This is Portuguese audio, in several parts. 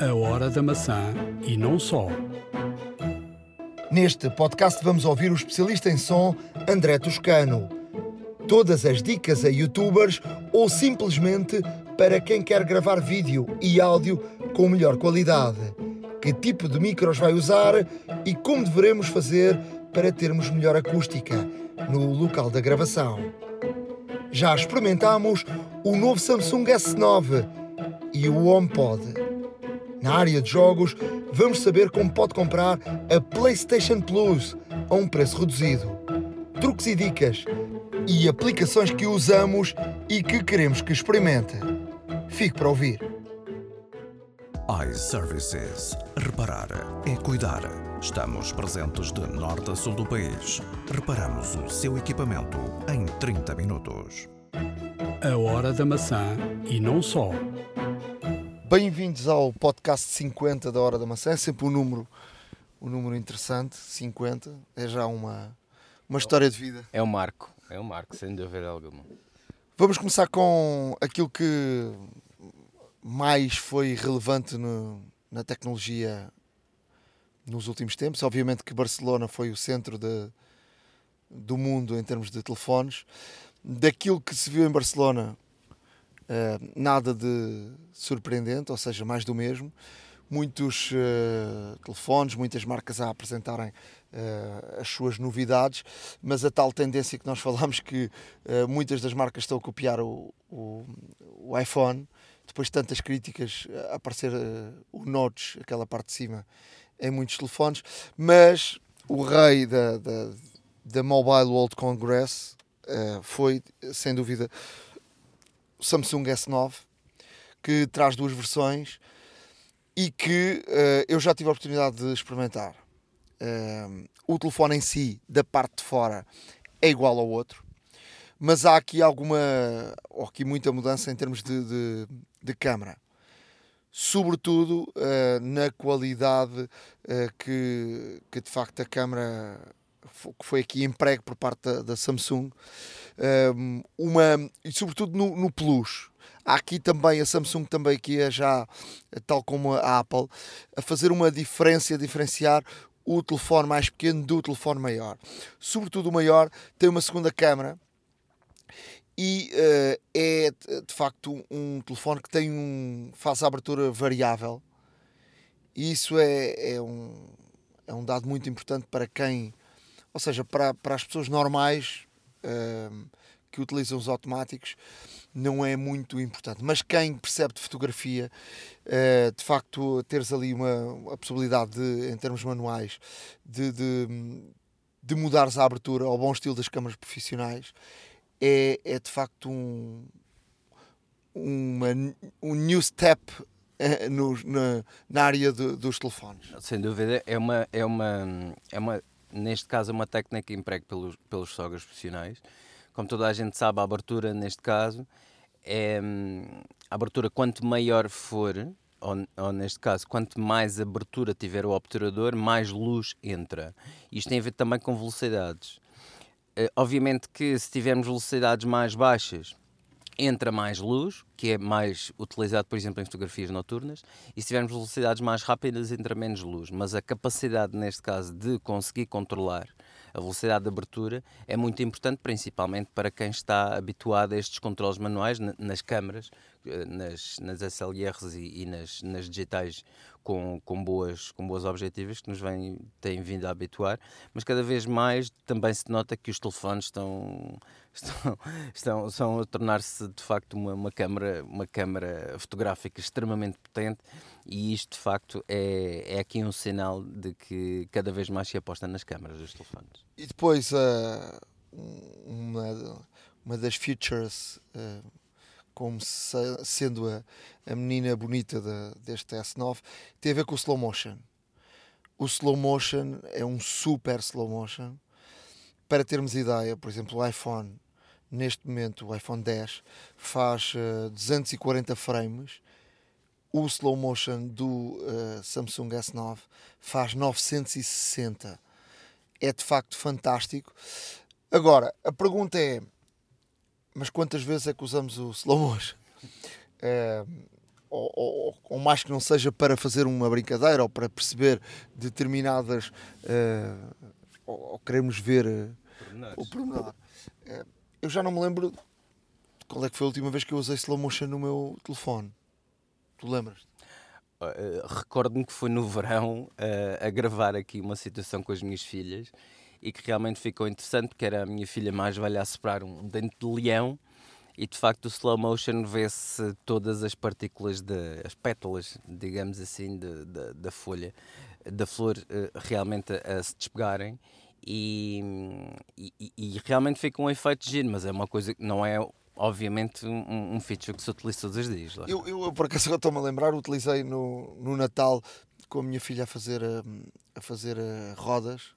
A Hora da Maçã e não só. Neste podcast vamos ouvir o especialista em som André Toscano. Todas as dicas a youtubers ou simplesmente para quem quer gravar vídeo e áudio com melhor qualidade. Que tipo de micros vai usar e como devemos fazer para termos melhor acústica no local da gravação. Já experimentámos o novo Samsung S9 e o HomePod. Na área de jogos, vamos saber como pode comprar a PlayStation Plus a um preço reduzido. Truques e dicas e aplicações que usamos e que queremos que experimente. Fique para ouvir. iServices. Reparar é cuidar. Estamos presentes de norte a sul do país. Reparamos o seu equipamento em 30 minutos. A Hora da Maçã e não só. Bem-vindos ao podcast 50 da Hora da Maçã. É sempre um número, um número interessante. 50 é já uma, uma história de vida. É um marco, é um marco, sem dúvida alguma. Vamos começar com aquilo que mais foi relevante no- na tecnologia nos últimos tempos. Obviamente que Barcelona foi o centro de- do mundo em termos de telefones. Daquilo que se viu em Barcelona, eh, nada de surpreendente, ou seja, mais do mesmo. Muitos eh, telefones, muitas marcas a apresentarem eh, as suas novidades, mas a tal tendência que nós falámos que muitas das marcas estão a copiar o, o, o iPhone, depois de tantas críticas a aparecer o notch, aquela parte de cima, em muitos telefones, mas o rei da, da, da Mobile World Congress foi, sem dúvida, Samsung S9, que traz duas versões e que eh, eu já tive a oportunidade de experimentar. Eh, o telefone em si, da parte de fora, é igual ao outro, mas há aqui alguma, ou aqui muita mudança em termos de, de, de câmara. Sobretudo eh, na qualidade que, que de facto a câmara que foi aqui emprego por parte da, da Samsung uma, e sobretudo no, no Plus. Há aqui também a Samsung também que é já, tal como a Apple, a fazer uma diferença, a diferenciar o telefone mais pequeno do telefone maior. Sobretudo o maior tem uma segunda câmara e eh, é de facto um telefone que tem um, faz a abertura variável e isso é, é, um, é um dado muito importante para quem, ou seja, para, para as pessoas normais ehm, que utilizam os automáticos não é muito importante. Mas quem percebe de fotografia, eh, de facto, teres ali uma, a possibilidade de, em termos manuais, de, de, de mudares a abertura ao bom estilo das câmaras profissionais, é, é de facto um, uma, um new step eh, no- na, na área de- dos telefones. Sem dúvida, é uma, é uma, é uma neste caso, é uma técnica emprego pelos, pelos softwares profissionais. Como toda a gente sabe, a abertura, neste caso, é hum, a abertura quanto maior for, ou, ou neste caso, quanto mais abertura tiver o obturador, mais luz entra. Isto tem a ver também com velocidades. Eh, obviamente que se tivermos velocidades mais baixas, entra mais luz, que é mais utilizado, por exemplo, em fotografias noturnas, e se tivermos velocidades mais rápidas, entra menos luz. Mas a capacidade, neste caso, de conseguir controlar a velocidade de abertura é muito importante, principalmente para quem está habituado a estes controles manuais na- nas câmaras, eh, nas, nas SLRs e, e nas, nas digitais com, com, boas, com boas objetivas que nos vêm, têm vindo a habituar, mas cada vez mais também se nota que os telefones estão, estão, estão, estão a tornar-se de facto uma, uma, câmara, uma câmara fotográfica extremamente potente e isto de facto é, é aqui um sinal de que cada vez mais se aposta nas câmaras dos telefones. E depois ah, uma, uma das features, ah, como se- sendo a, a menina bonita da- deste S9, tem a ver com o slow motion. O slow motion é um super slow motion. Para termos ideia, por exemplo, o iPhone, neste momento, o iPhone 10, faz ah, 240 frames. O slow motion do ah, Samsung S9 faz 960 é de facto fantástico. Agora, a pergunta é: mas quantas vezes é que usamos o slow motion? Eh, ou, ou, ou, mais que não seja para fazer uma brincadeira ou para perceber determinadas uh, ou, ou, queremos ver uh, o pormenor. Uh, eu já não me lembro qual é que foi a última vez que eu usei slow motion no meu telefone. Tu lembras? Uh, Recordo-me que foi no verão a gravar aqui uma situação com as minhas filhas e que realmente ficou interessante porque era a minha filha mais velha a soprar um dente de leão e de facto o slow motion vê-se todas as partículas, de, as pétalas, digamos assim, de, de, da folha, da flor uh, realmente a, a, se despegarem e, e, e, realmente fica um efeito giro, mas é uma coisa que não é obviamente um, um feature que se utiliza todos os dias. Eu, eu, por acaso estou-me a lembrar, utilizei no, no Natal com a minha filha a fazer, a, a fazer a rodas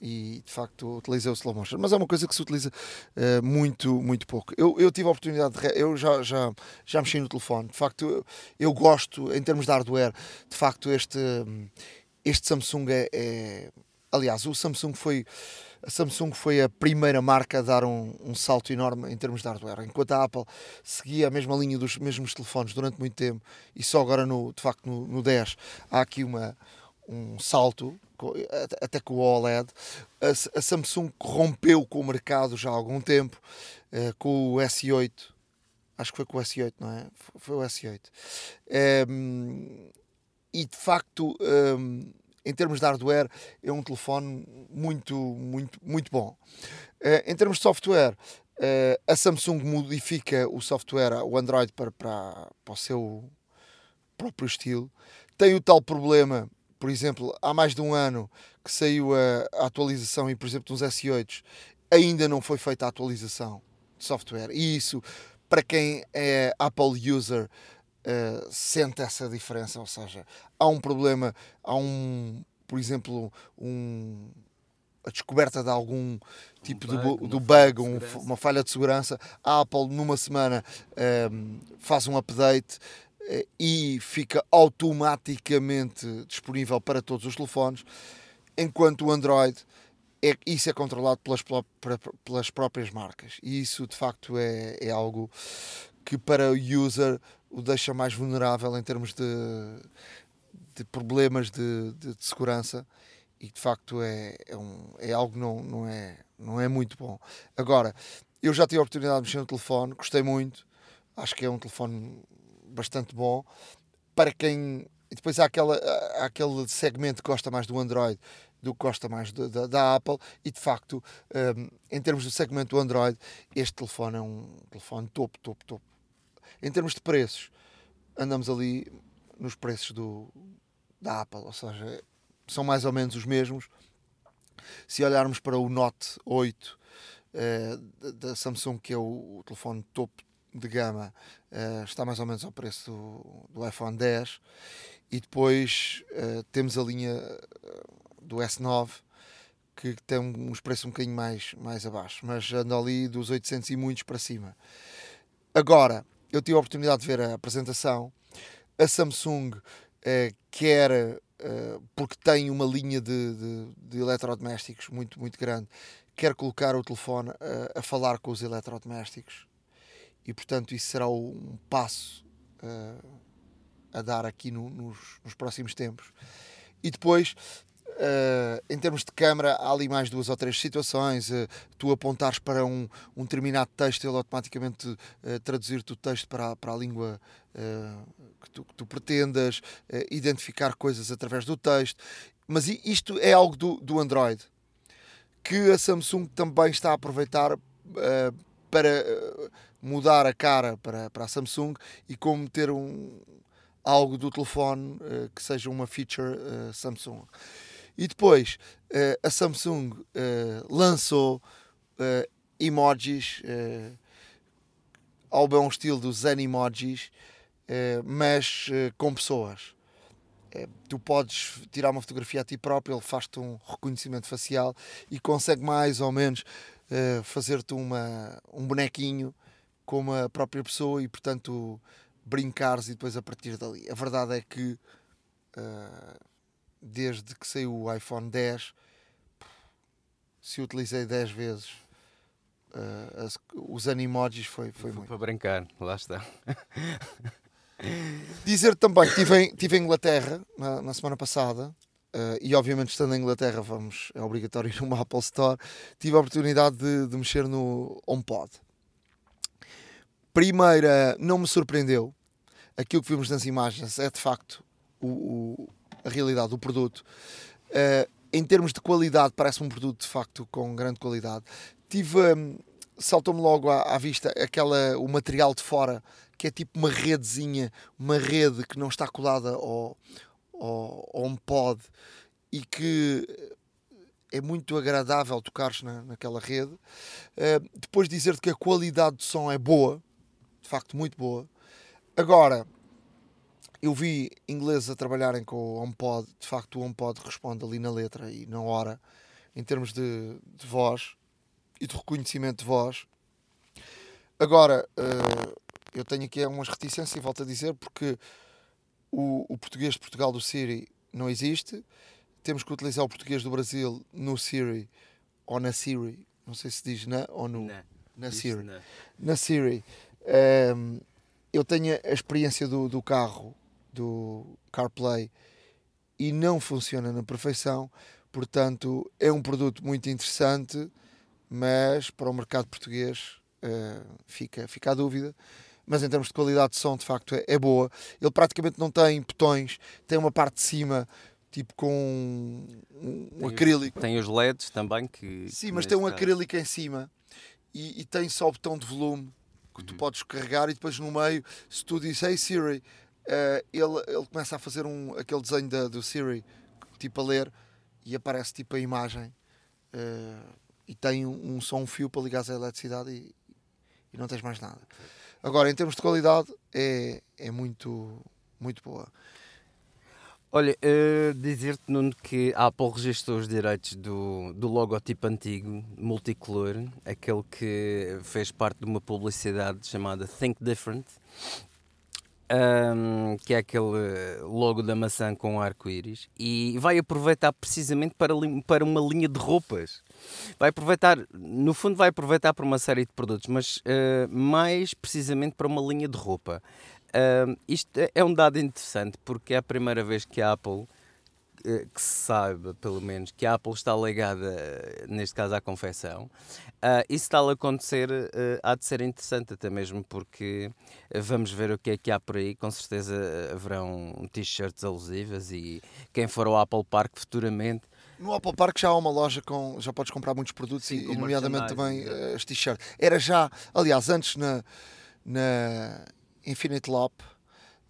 e de facto utilizei o slow motion, mas é uma coisa que se utiliza uh, muito, muito pouco. Eu, eu tive a oportunidade de. Eu já, já, já mexi no telefone, de facto, eu, eu gosto, em termos de hardware, de facto, este, este Samsung é, é. aliás, o Samsung foi. A Samsung foi a primeira marca a dar um, um, salto enorme em termos de hardware, enquanto a Apple seguia a mesma linha dos mesmos telefones durante muito tempo e só agora, no, de facto, no, no 10 há aqui uma, um salto até com o OLED. A, a, Samsung rompeu com o mercado já há algum tempo, uh, com o S8. Acho que foi com o S8, não é? Foi o S8. Um, ehm, e de facto, um, ehm, em termos de hardware, é um telefone muito, muito, muito bom. Uh, em termos de software, uh, a Samsung modifica o software, o Android, para, para, para o seu próprio estilo. Tem o tal problema por exemplo, há mais de um ano que saiu a, a atualização e, por exemplo, nos S8 ainda não foi feita a atualização de software. E isso, para quem é Apple user, uh, sente essa diferença. Ou seja, há um problema, há um, por exemplo, um, a descoberta de algum tipo um bug, de, do bug, um, uma falha de segurança. A Apple, numa semana, um, eh, faz um update eh, e fica automaticamente disponível para todos os telefones, enquanto o Android é, isso é controlado pelas, pelas próprias marcas. E isso de facto é, é algo que para o user o deixa mais vulnerável em termos de, de problemas de, de, de segurança e de facto é, é, um, é algo que não, não, é, não é muito bom. Agora, eu já tive a oportunidade de mexer no telefone, gostei muito, acho que é um telefone bastante bom. Para quem. E depois há, aquela, há aquele segmento que gosta mais do Android do que gosta mais de, da Apple e de facto um, em termos do segmento do Android este telefone é um telefone topo, topo, topo em termos de preços andamos ali nos preços do, da Apple, ou seja são mais ou menos os mesmos se olharmos para o Note 8 eh, da Samsung que é o, telefone topo de gama uh, está mais ou menos ao preço do, do iPhone 10 e depois uh, temos a linha eh, do S9 que tem uns preços um bocadinho mais, mais abaixo, mas anda ali dos 800 e muitos para cima. Agora, eu tive a oportunidade de ver a apresentação. A Samsung uh, quer, uh, porque tem uma linha de, de, de, eletrodomésticos muito, muito grande, quer colocar o telefone uh, a falar com os eletrodomésticos e portanto isso será um passo a dar aqui no, nos, nos, próximos tempos. E depois, uh, em termos de câmara, há ali mais duas ou três situações. Uh, tu apontares para um, um determinado texto, ele automaticamente traduzir-te o texto para, para a língua que tu, que, tu, pretendas, identificar coisas através do texto. Mas isto é algo do, do Android que a Samsung também está a aproveitar para mudar a cara para, para a Samsung e como ter um, algo do telefone uh, que seja uma feature uh, Samsung. E depois uh, a Samsung lançou emojis ao bom estilo dos Zen emojis, mas com pessoas. tu podes tirar uma fotografia a ti próprio, ele faz-te um reconhecimento facial e consegue mais ou menos fazer-te um bonequinho como a própria pessoa e, portanto, brincares e depois a partir dali. A verdade é que uh, desde que saiu o iPhone 10, se utilizei 10 vezes uh, as, os animojis foi, foi, foi muito. Para brincar, lá está. Dizer também que estive em, estive em Inglaterra na, na semana passada. Uh, e obviamente estando em Inglaterra vamos, é obrigatório ir numa Apple Store tive a oportunidade de, de mexer no HomePod primeira não me surpreendeu aquilo que vimos nas imagens é de facto o, o, realidade do produto uh, em termos de qualidade parece um produto de facto com grande qualidade tive um, saltou-me logo à, à, vista aquela o material de fora que é tipo uma redezinha uma rede que não está colada ao, ao, ao HomePod e que é muito agradável tocares na, naquela rede. Uh, depois dizer-te que a qualidade de som é boa, de facto muito boa. Agora, eu vi ingleses a trabalharem com o HomePod, de facto o HomePod responde ali na letra e na hora, em termos de, de voz e de reconhecimento de voz. Agora, uh, eu tenho aqui umas reticências e volto a dizer, porque o, o português de Portugal do Siri não existe. Temos que utilizar o português do Brasil no Siri ou na Siri. Não sei se diz na ou no. Na, na Siri. Na, na Siri. Um, ehm, eu tenho a experiência do, do carro, do CarPlay, e não funciona na perfeição. Portanto, é um produto muito interessante, mas para o mercado português uh, fica, fica a dúvida mas em termos de qualidade de som, de facto, é, é boa. Ele praticamente não tem botões, tem uma parte de cima tipo com um, um acrílico. Tem os LEDs também que. Sim, mas tem um caso... acrílico em cima e, e, tem só o botão de volume que tu uhum. podes carregar e depois no meio, se tu dizes Hey Siri, uh, ele, ele começa a fazer um, aquele desenho da, do Siri, tipo a ler, e aparece tipo a imagem uh, e tem um, um som, um fio para ligar à eletricidade e, e não tens mais nada. Agora, em termos de qualidade, é, é muito, muito boa. Olha, uh, dizer-te, Nuno, que a Apple registrou os direitos do, do logotipo antigo, multicolor, aquele que fez parte de uma publicidade chamada Think Different, um, que é aquele logo da maçã com arco-íris, e vai aproveitar precisamente para, para uma linha de roupas. Vai aproveitar, no fundo, vai aproveitar para uma série de produtos, mas uh, mais precisamente para uma linha de roupa. Uh, isto é, é um dado interessante porque é a primeira vez que a Apple que se saiba, pelo menos, que a Apple está ligada, neste caso, à confecção. Uh, isso está a acontecer, uh, há de ser interessante, até mesmo porque vamos ver o que é que há por aí. Com certeza haverão t-shirts alusivas e quem for ao Apple Park futuramente. No Apple Park já há uma loja com. já podes comprar muitos produtos Sim, e, nomeadamente também uh, as t-shirts. Era já, aliás, antes na, na Infinite Lop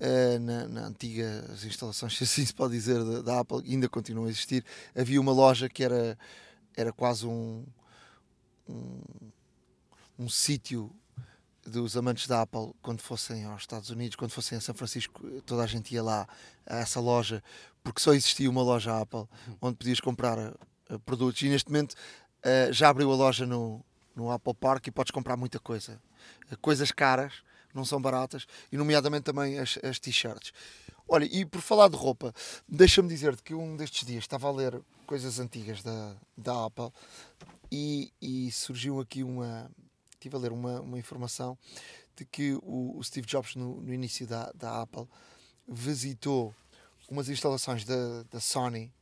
Uh, na, na antiga as instalações, se assim se pode dizer, da, da, Apple, ainda continuam a existir, havia uma loja que era, era quase um, um, um sítio dos amantes da Apple quando fossem aos Estados Unidos, quando fossem a São Francisco, toda a gente ia lá a essa loja, porque só existia uma loja Apple onde podias comprar uh, produtos. E neste momento uh, já abriu a loja no, no Apple Park e podes comprar muita coisa, uh, coisas caras não são baratas, e nomeadamente também as, as t-shirts. Olha, e por falar de roupa, deixa-me dizer-te que um destes dias estava a ler coisas antigas da, da Apple e, e surgiu aqui uma. Estive a ler uma, uma informação de que o, o Steve Jobs, no, no início da, da Apple, visitou umas instalações da, da Sony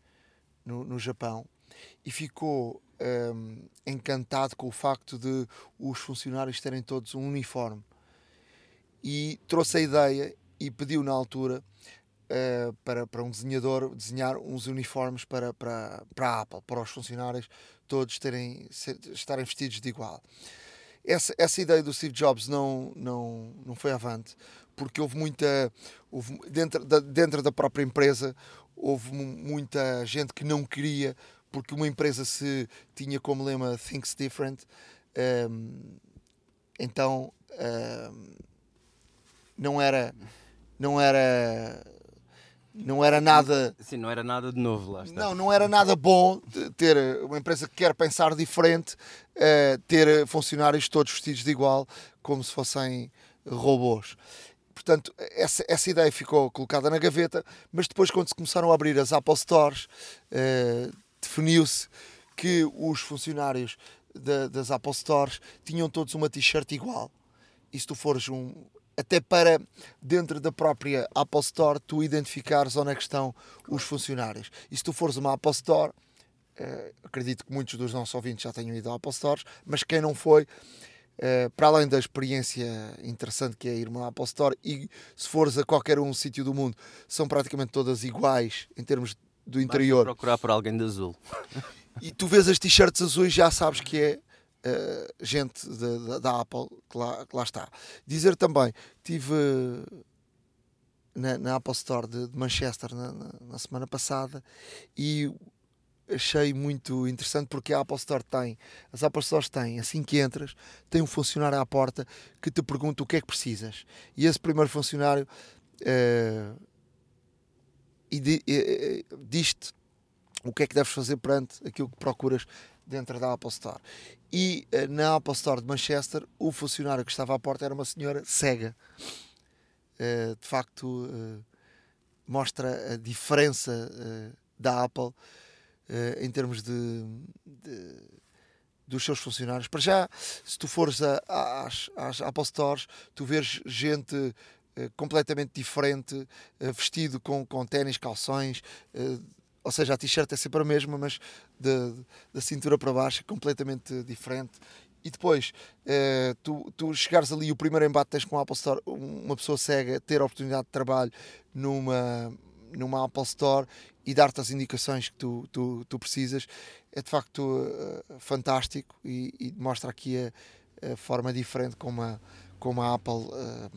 no, no Japão e ficou um, encantado com o facto de os funcionários terem todos um uniforme e trouxe a ideia e pediu na altura uh, para, para um desenhador desenhar uns uniformes para, para, para a Apple, para os funcionários todos terem, ser, estarem vestidos de igual. Essa, essa ideia do Steve Jobs não, não, não foi avante, porque houve muita. Houve, dentro, da, dentro da própria empresa, houve muita gente que não queria, porque uma empresa se tinha como lema Thinks Different. Um, ehm, então. Um, ehm, não era não era não era nada sim não era nada de novo lá está. não não era nada bom ter uma empresa que quer pensar diferente uh, ter funcionários todos vestidos de igual como se fossem robôs portanto essa, essa ideia ficou colocada na gaveta mas depois quando se começaram a abrir as Apple Stores uh, definiu-se que os funcionários das Apple Stores tinham todos uma t-shirt igual e se tu fores um, até para dentro da própria Apple Store tu identificares onde é que estão os funcionários. E se tu fores uma Apple Store, uh, acredito que muitos dos nossos ouvintes já tenham ido a Apple Stores, mas quem não foi, uh, para além da experiência interessante que é ir uma Apple Store, e se fores a qualquer um sítio do mundo, são praticamente todas iguais em termos do interior. Basta procurar por alguém de azul. e tu vês as t-shirts azuis, já sabes que é uh, gente da Apple que lá, que lá, está. Dizer também, tive na, na Apple Store de, de Manchester na, na, na, semana passada e achei muito interessante porque a Apple Store tem, as Apple Stores têm, assim que entras, tem um funcionário à porta que te pergunta o que é que precisas. E esse primeiro funcionário uh, diz-te o que é que deves fazer perante aquilo que procuras dentro da Apple Store. E uh, na Apple Store de Manchester, o funcionário que estava à porta era uma senhora cega. Uh, de facto, uh, mostra a diferença da Apple em termos de, de, dos seus funcionários. Para já, se tu fores a, às, às Apple Stores, tu vês gente completamente diferente, vestido com, com ténis, calções, ou seja, a t-shirt é sempre a mesma, mas da cintura para baixo é completamente diferente. E depois, eh, tu, tu chegares ali, o primeiro embate tens com a Apple Store, uma pessoa cega ter a oportunidade de trabalho numa, numa Apple Store e dar-te as indicações que tu, tu, tu precisas, é de facto uh, fantástico e, e, mostra aqui a, a, forma diferente como a, como a Apple, uh,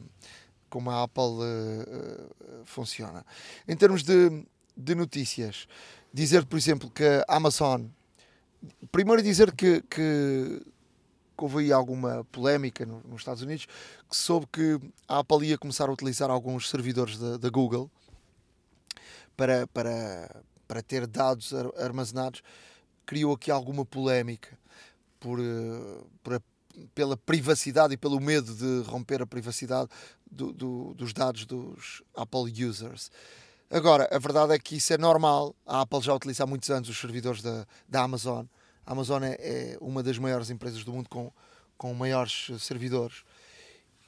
como a Apple uh, funciona. Em termos de, de notícias, dizer, por exemplo, que a Amazon. Primeiro, dizer que, que, houve aí alguma polémica no, nos Estados Unidos, que soube que a Apple ia começar a utilizar alguns servidores da, Google para, para, para ter dados armazenados. Criou aqui alguma polémica por, eh, por pela privacidade e pelo medo de romper a privacidade do, do, dos dados dos Apple users. Agora, a verdade é que isso é normal. A Apple já utiliza há muitos anos os servidores da, da Amazon. A Amazon é, é uma das maiores empresas do mundo com, com maiores servidores.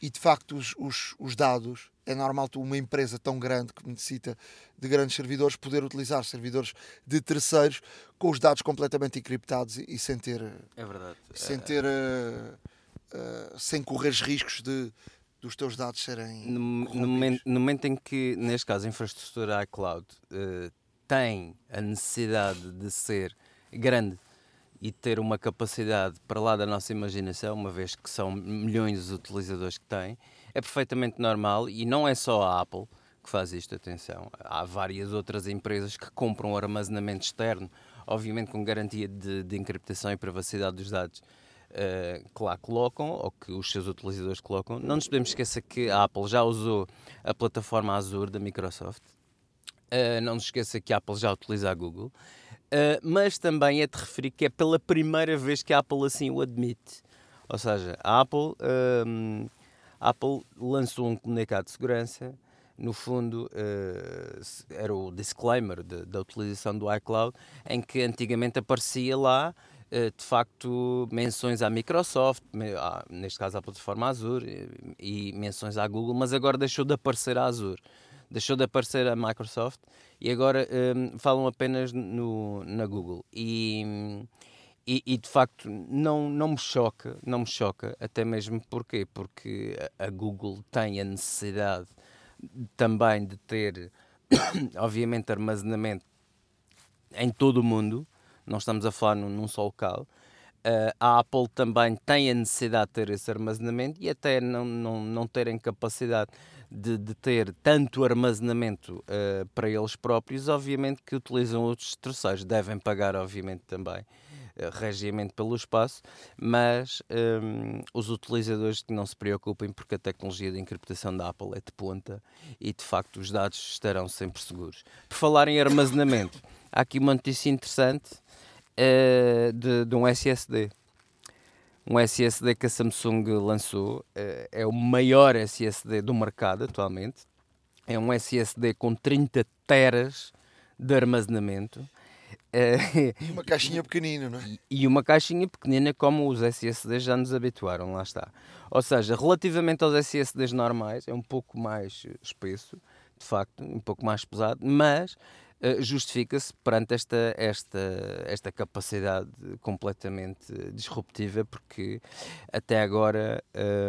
E de facto, os, os, os dados, é normal uma empresa tão grande que necessita de grandes servidores, poder utilizar servidores de terceiros com os dados completamente encriptados e, e sem ter. É verdade. Sem ter. Uh, uh, sem correr riscos de, dos teus dados serem. No, no, momento, no momento, em que, neste caso, a infraestrutura iCloud uh, tem a necessidade de ser grande e ter uma capacidade para lá da nossa imaginação, uma vez que são milhões os utilizadores que têm, é perfeitamente normal e não é só a Apple que faz isto, atenção. Há várias outras empresas que compram armazenamento externo, obviamente com garantia de, de encriptação e privacidade dos dados uh, que lá colocam, ou que os seus utilizadores colocam. Não nos podemos esquecer que a Apple já usou a plataforma Azure da Microsoft. Uh, não nos esqueça que a Apple já utiliza a Google. Uh, mas também é de referir que é pela primeira vez que a Apple assim o admite. Ou seja, a Apple, a Apple lançou um comunicado de segurança no fundo, era o disclaimer de, da utilização do iCloud, em que antigamente aparecia lá de facto menções à Microsoft, neste caso à plataforma Azure, e menções à Google, mas agora deixou de aparecer a Azure, deixou de aparecer a Microsoft e agora um, ehm, falam apenas no, na Google. E, e, e, de facto não, não me choca, não me choca, até mesmo porquê? Porque a Google tem a necessidade também de ter, obviamente, armazenamento em todo o mundo não estamos a falar num, num só local. Uh, a Apple também tem a necessidade de ter esse armazenamento e até não, não, não terem capacidade de, de ter tanto armazenamento uh, para eles próprios, obviamente que utilizam outros terceiros, devem pagar, obviamente, também uh, regiamente pelo espaço, mas um, os utilizadores que não se preocupem porque a tecnologia de encriptação da Apple é de ponta e de facto os dados estarão sempre seguros. Por falar em armazenamento, há aqui uma notícia interessante uh, de, de, um SSD. Um SSD que a Samsung lançou, uh, é o maior SSD do mercado atualmente. É um SSD com 30 teras de armazenamento. Eh, E uma caixinha pequenina, não é? e- uma caixinha pequenina como os SSDs já nos habituaram, lá está. Ou seja, relativamente aos SSDs normais, é um pouco mais espesso, de facto, um pouco mais pesado, mas justifica-se perante esta, esta, esta capacidade completamente disruptiva, porque até agora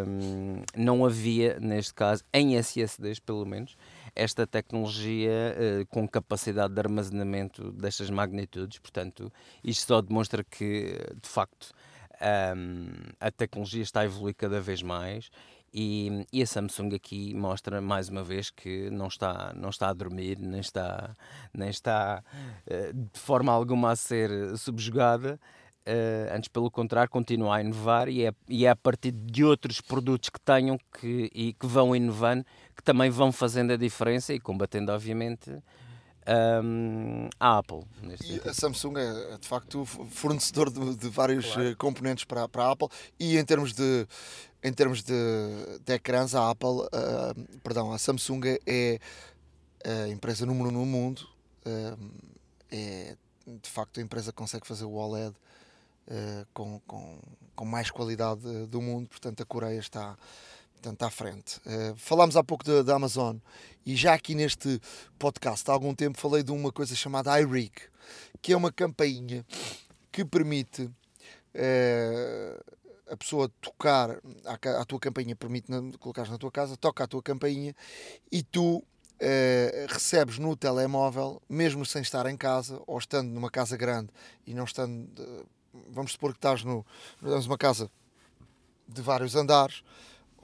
hum, não havia, neste caso, em SSDs pelo menos, esta tecnologia eh, com capacidade de armazenamento destas magnitudes. Portanto, isto só demonstra que, de facto, hum, a tecnologia está a evoluir cada vez mais. E, e a Samsung aqui mostra mais uma vez que não está, não está a dormir, nem está, nem está eh, de forma alguma a ser subjugada. Eh, antes, pelo contrário, continua a inovar e é, e é a partir de outros produtos que tenham que, e que vão inovando que também vão fazendo a diferença e combatendo, obviamente, hum, a Apple. A Samsung é, é, de facto fornecedor de, de vários eh, componentes para, para a Apple. E em termos de em termos de, de ecrãs a Apple ah, perdão a Samsung é a empresa número um no mundo. Ah, é de facto a empresa que consegue fazer o OLED ah, com, com, com mais qualidade do mundo. Portanto a Coreia está portanto, à frente. Eh, falámos há pouco da, Amazon e já aqui neste podcast há algum tempo falei de uma coisa chamada iRig, que é uma campainha que permite eh, a pessoa tocar à tua campainha, permite na, colocares na tua casa, toca a tua campainha e tu eh, recebes no telemóvel, mesmo sem estar em casa ou estando numa casa grande e não estando, eh, vamos supor que estás no, numa casa de vários andares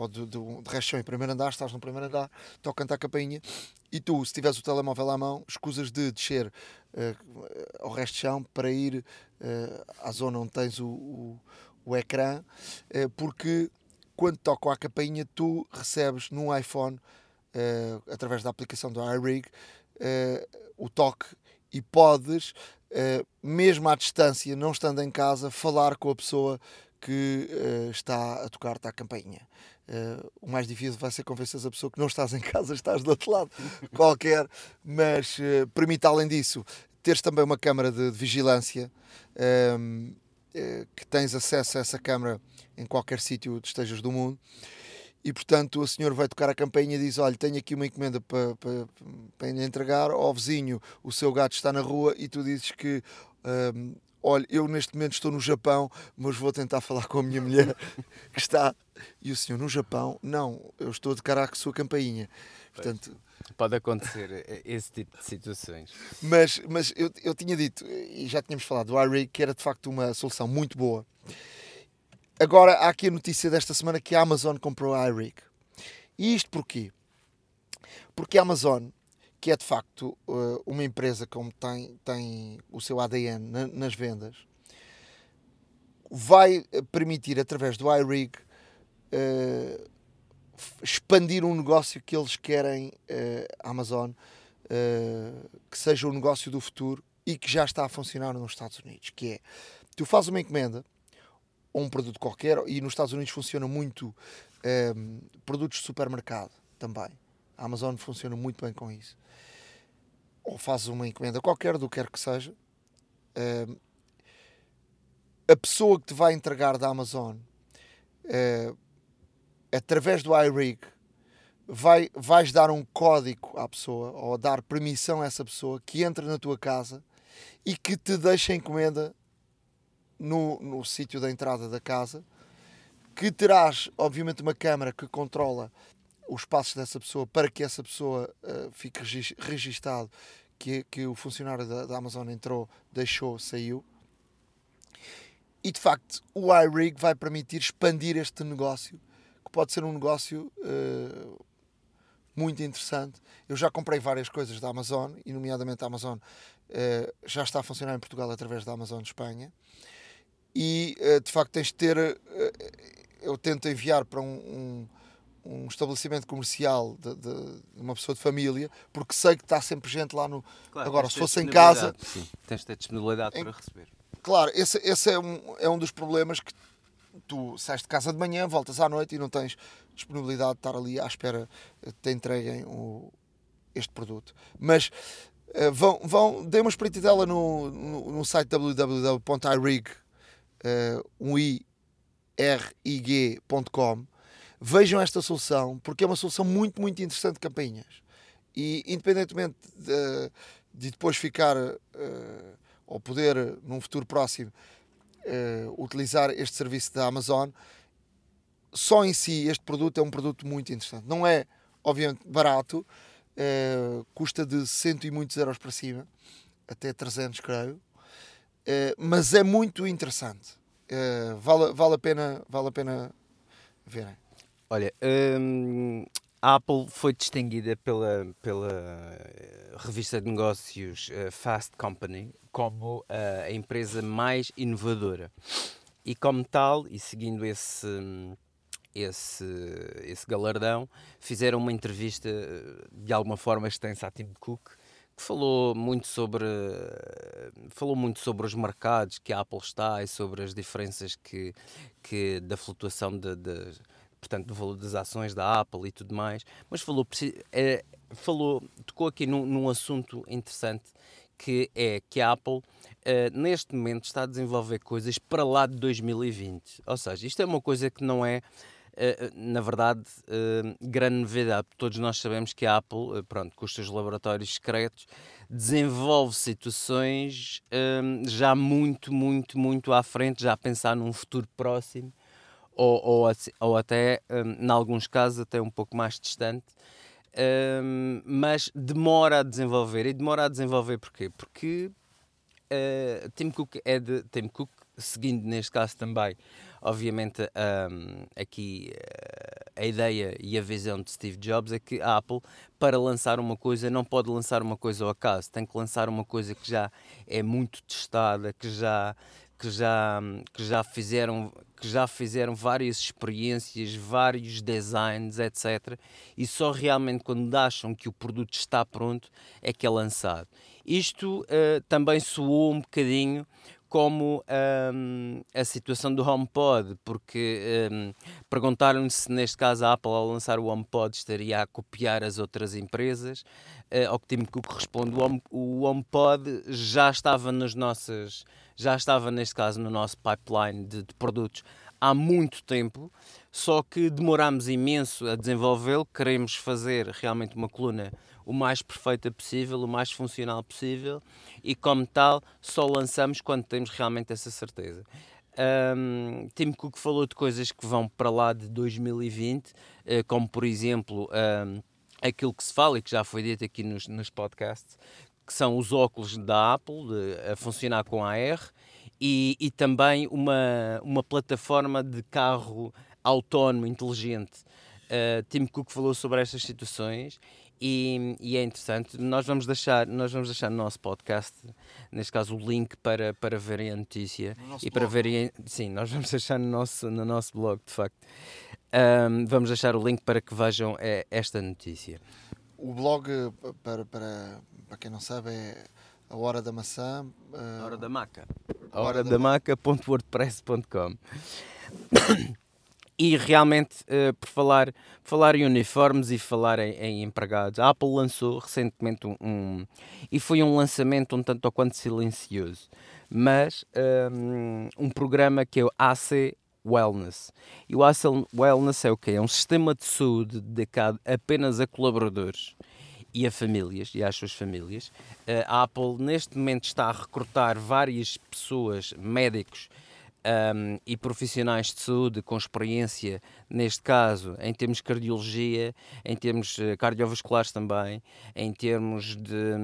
ou de, de, de resto de chão em primeiro andar, estás no primeiro andar, toca-te a campainha e tu, se tiveres o telemóvel à mão, escusas de descer eh, ao resto de chão para ir eh, à zona onde tens o, o, o ecrã, eh, porque quando tocam à campainha tu recebes no iPhone, através da aplicação do iRig, o toque e podes, mesmo à distância, não estando em casa, falar com a pessoa que está a tocar-te à campainha. Eh, o mais difícil vai ser convencer a pessoa que não estás em casa, estás do outro lado qualquer, mas eh, permite, além disso, teres também uma câmara de, de vigilância ehm, eh, que tens acesso a essa câmara em qualquer sítio onde estejas do mundo. E portanto, o senhor vai tocar a campainha e diz: Olha, tenho aqui uma encomenda para, para, para lhe entregar. Ao vizinho, o seu gato está na rua e tu dizes que. ehm, Olha, eu neste momento estou no Japão, mas vou tentar falar com a minha mulher que está. E o senhor, no Japão? Não, eu estou de cara à sua campainha. Portanto, Pode acontecer esse tipo de situações. mas, mas eu, eu tinha dito, e já tínhamos falado do iRig, que era de facto uma solução muito boa. Agora há aqui a notícia desta semana que a Amazon comprou a iRig. E isto porquê? Porque a Amazon, que é de facto eh, uma empresa como tem, tem o seu ADN na- nas vendas, vai eh, permitir através do iRig eh, expandir um negócio que eles querem, Amazon, que seja o negócio do futuro e que já está a funcionar nos Estados Unidos, que é, tu fazes uma encomenda ou um produto qualquer, e nos Estados Unidos funciona muito eh, produtos de supermercado também. A Amazon funciona muito bem com isso. Ou fazes uma encomenda qualquer, do que quer que seja, eh, a pessoa que te vai entregar da Amazon eh, através do iRig vai, vais dar um código à pessoa ou dar permissão a essa pessoa que entra na tua casa e que te deixa a encomenda no, no sítio da entrada da casa que terás obviamente uma câmara que controla os passos dessa pessoa para que essa pessoa eh, fique regis- registado que, que o funcionário da, da Amazon entrou, deixou, saiu e de facto o iRig vai permitir expandir este negócio que pode ser um negócio eh, muito interessante. Eu já comprei várias coisas da Amazon, e nomeadamente a Amazon eh, já está a funcionar em Portugal através da Amazon de Espanha. E de facto tens de ter. eu tento enviar para um, um, um estabelecimento comercial de, de- de uma pessoa de família, porque sei que está sempre gente lá no. Agora, tens se fosse em casa, Sim, tens de ter disponibilidade Em- para receber. Claro, esse, esse é, um, é um dos problemas que tu sais de casa de manhã, voltas à noite e não tens disponibilidade de estar ali à espera que te entreguem o, este produto. Mas Uh, vão, vão, dêem uma espreitadela no, no, no site www.irig, uh, um i rig.com. Vejam esta solução, porque é uma solução muito, muito interessante de campainhas. E independentemente de, de depois ficar uh, ou poder, num futuro próximo, uh, utilizar este serviço da Amazon, só em si este produto é um produto muito interessante. Não é, obviamente, barato, uh, custa de cento e muitos euros para cima, até 300, creio, mas é muito interessante. vale, vale, a pena, vale a pena verem. Olha, hum, a Apple foi distinguida pela, pela revista de negócios uh, Fast Company como uh, a empresa mais inovadora. E como tal, e seguindo esse, esse, esse galardão, fizeram uma entrevista eh, de alguma forma extensa a Tim Cook, que falou muito sobre falou muito sobre os mercados que a Apple está e sobre as diferenças que, que da flutuação de, de portanto, do valor das ações da Apple e tudo mais, mas falou, é, falou tocou aqui num, num, assunto interessante que é que a Apple uh, neste momento está a desenvolver coisas para lá de 2020. Ou seja, isto é uma coisa que não é Uh, na verdade, grande novidade. Todos nós sabemos que a Apple, pronto, com os seus laboratórios secretos, desenvolve situações já muito, muito, muito à frente, já a pensar num futuro próximo ou, ou, ou até, um, em alguns casos, até um pouco mais distante, um, mas demora a desenvolver. E demora a desenvolver porquê? Porque uh, Tim Cook é de Tim Cook, seguindo neste caso também, obviamente, um, aqui uh, a ideia e a visão de Steve Jobs é que a Apple, para lançar uma coisa, não pode lançar uma coisa ao acaso, tem que lançar uma coisa que já é muito testada, que já que já, que já fizeram que já fizeram várias experiências, vários designs, etc. E só realmente quando acham que o produto está pronto é que é lançado. Isto uh, também soou um bocadinho como um, a situação do HomePod, porque um, perguntaram se neste caso a Apple ao lançar o HomePod estaria a copiar as outras empresas, ao que Tim Cook responde, o, o HomePod já estava nas nossas, já estava neste caso no nosso pipeline de, de produtos há muito tempo, só que demoramos imenso a desenvolvê-lo, queremos fazer realmente uma coluna o mais perfeita possível, o mais funcional possível e, como tal, só lançamos quando temos realmente essa certeza. Um, Tim Cook falou de coisas que vão para lá de 2020, uh, eh, como por exemplo um, aquilo que se fala e que já foi dito aqui nos, nos podcasts, que são os óculos da Apple de, a funcionar com AR e, e também uma, uma plataforma de carro autónomo, inteligente. Uh, Tim Cook falou sobre estas situações e, e, é interessante. Nós vamos deixar, nós vamos deixar no nosso podcast, neste caso, o link para, para verem a notícia e para verem. Sim, nós vamos deixar no nosso, no nosso blog, de facto. Um, vamos deixar o link para que vejam é, esta notícia. O blog, para, para, para quem não sabe, é a Hora da Maçã. Uh... A Hora da Maca. A Hora da Maca.wordpress.com. E realmente, uh, por falar, falar em uniformes e falar em, em, empregados, a Apple lançou recentemente um, um, E foi um lançamento um tanto ou quanto silencioso, mas um, um programa que é o AC Wellness. E o AC Wellness é o quê? É um sistema de saúde dedicado apenas a colaboradores e a famílias e às suas famílias. Eh, a Apple neste momento está a recrutar várias pessoas, médicos um, e profissionais de saúde com experiência, neste caso, em termos de cardiologia, em termos uh, cardiovasculares também, em termos de,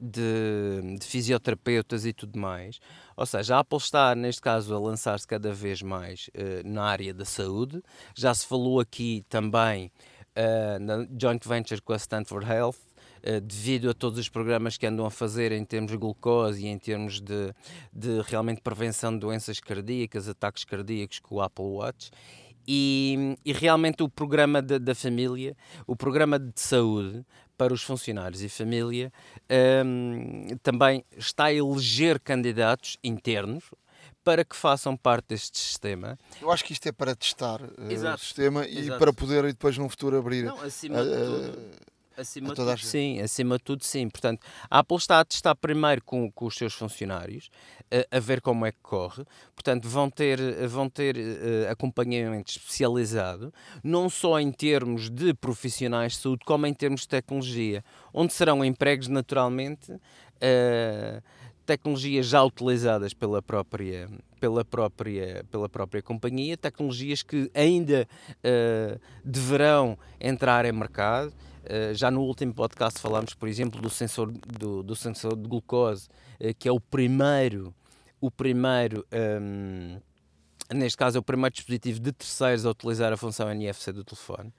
de, de, fisioterapeutas e tudo mais. Ou seja, a Apple está, neste caso, a lançar-se cada vez mais uh, na área da saúde. Já se falou aqui também uh, na joint venture com a Stanford Health eh, devido a todos os programas que andam a fazer em termos de glucose e em termos de, de realmente prevenção de doenças cardíacas, ataques cardíacos com o Apple Watch. E, e realmente o programa da família, o programa de saúde para os funcionários e família, um, também está a eleger candidatos internos, para que façam parte deste sistema. Eu acho que isto é para testar uh, o sistema e Exato. para poder depois num futuro abrir. Não, acima uh, de tudo Acima a de a tudo, gente. sim, acima de tudo, sim. Portanto, a Apple está a testar primeiro com, com os seus funcionários, a, a ver como é que corre. Portanto, vão ter, vão ter eh, acompanhamento especializado, não só em termos de profissionais de saúde, como em termos de tecnologia, onde serão empregos naturalmente. eh, tecnologias já utilizadas pela própria, pela própria, pela própria companhia, tecnologias que ainda eh, deverão entrar em mercado. Eh, já no último podcast falámos, por exemplo, do sensor, do, do sensor de glucose, eh, que é o primeiro, o primeiro ehm, neste caso é o primeiro dispositivo de terceiros a utilizar a função NFC do telefone.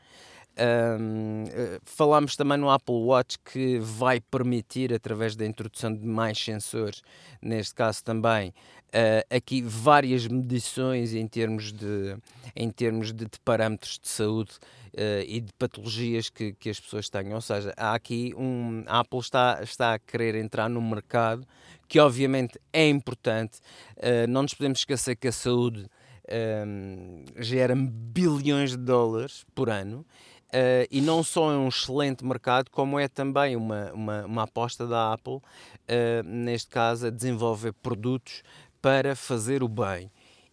Um, uh, falámos também no Apple Watch que vai permitir, através da introdução de mais sensores, neste caso também, uh, aqui várias medições em termos de, em termos de, de parâmetros de saúde uh, e de patologias que, que as pessoas têm. Ou seja, há aqui um. A Apple está, está a querer entrar no mercado que, obviamente, é importante. não nos podemos esquecer que a saúde. Um, gera bilhões de dólares por ano Uh, e não só é um excelente mercado, como é também uma, uma, uma aposta da Apple, uh, neste caso, a desenvolver produtos para fazer o bem.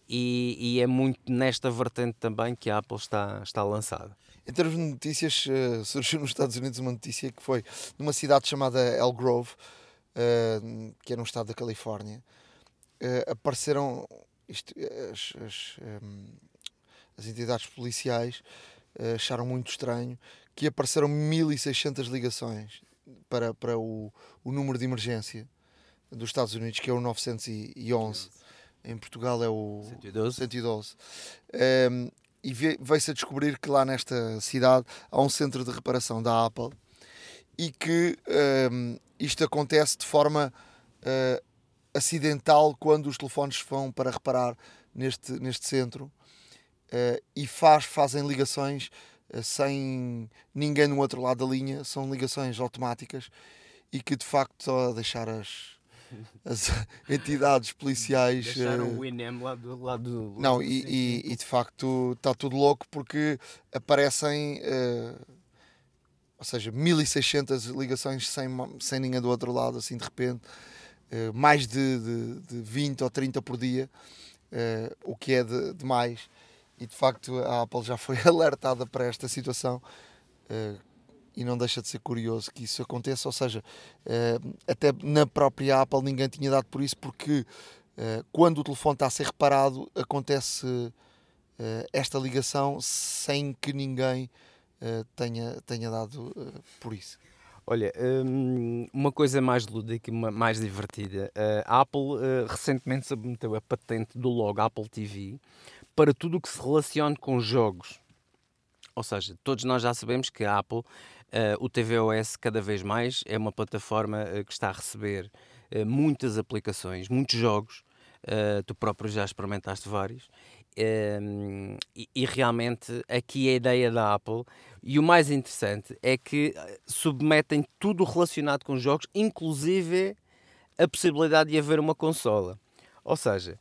E, e, é muito nesta vertente também que a Apple está, está lançada. Em termos de notícias, uh, surgiu nos Estados Unidos uma notícia que foi numa cidade chamada El Grove, que é no estado da Califórnia, apareceram isto, as, as, as entidades policiais acharam muito estranho que apareceram 1600 ligações para, para o, o número de emergência dos Estados Unidos, que é o 911. Em Portugal é o 112. 112. Um, e veio-se a descobrir que lá nesta cidade há um centro de reparação da Apple e que um, isto acontece de forma uh, acidental quando os telefones vão para reparar neste, neste centro uh, e faz, fazem ligações uh, sem ninguém no outro lado da linha, são ligações automáticas e que de facto a deixar as, as entidades policiais. Deixaram uh, o INEM lá do lado. Não, e, e, e, de facto está tudo louco porque aparecem. ou seja, 1600 ligações sem, sem ninguém do outro lado, assim de repente, mais de, de, de 20 ou 30 por dia, o que é de, demais e de facto a Apple já foi alertada para esta situação uh, e não deixa de ser curioso que isso aconteça, ou seja, uh, até na própria Apple ninguém tinha dado por isso porque uh, quando o telefone está a ser reparado acontece esta ligação sem que ninguém tenha, tenha dado por isso. Olha, hum, uma coisa mais lúdica mais divertida. A Apple recentemente submeteu a patente do logo Apple TV para tudo o que se relacione com jogos. Ou seja, todos nós já sabemos que a Apple, uh, o tvOS, cada vez mais é uma plataforma uh, que está a receber uh, muitas aplicações, muitos jogos. tu próprio já experimentaste vários. Ehm, e, e, realmente aqui a ideia da Apple e o mais interessante é que submetem tudo relacionado com jogos, inclusive a possibilidade de haver uma consola. Ou seja,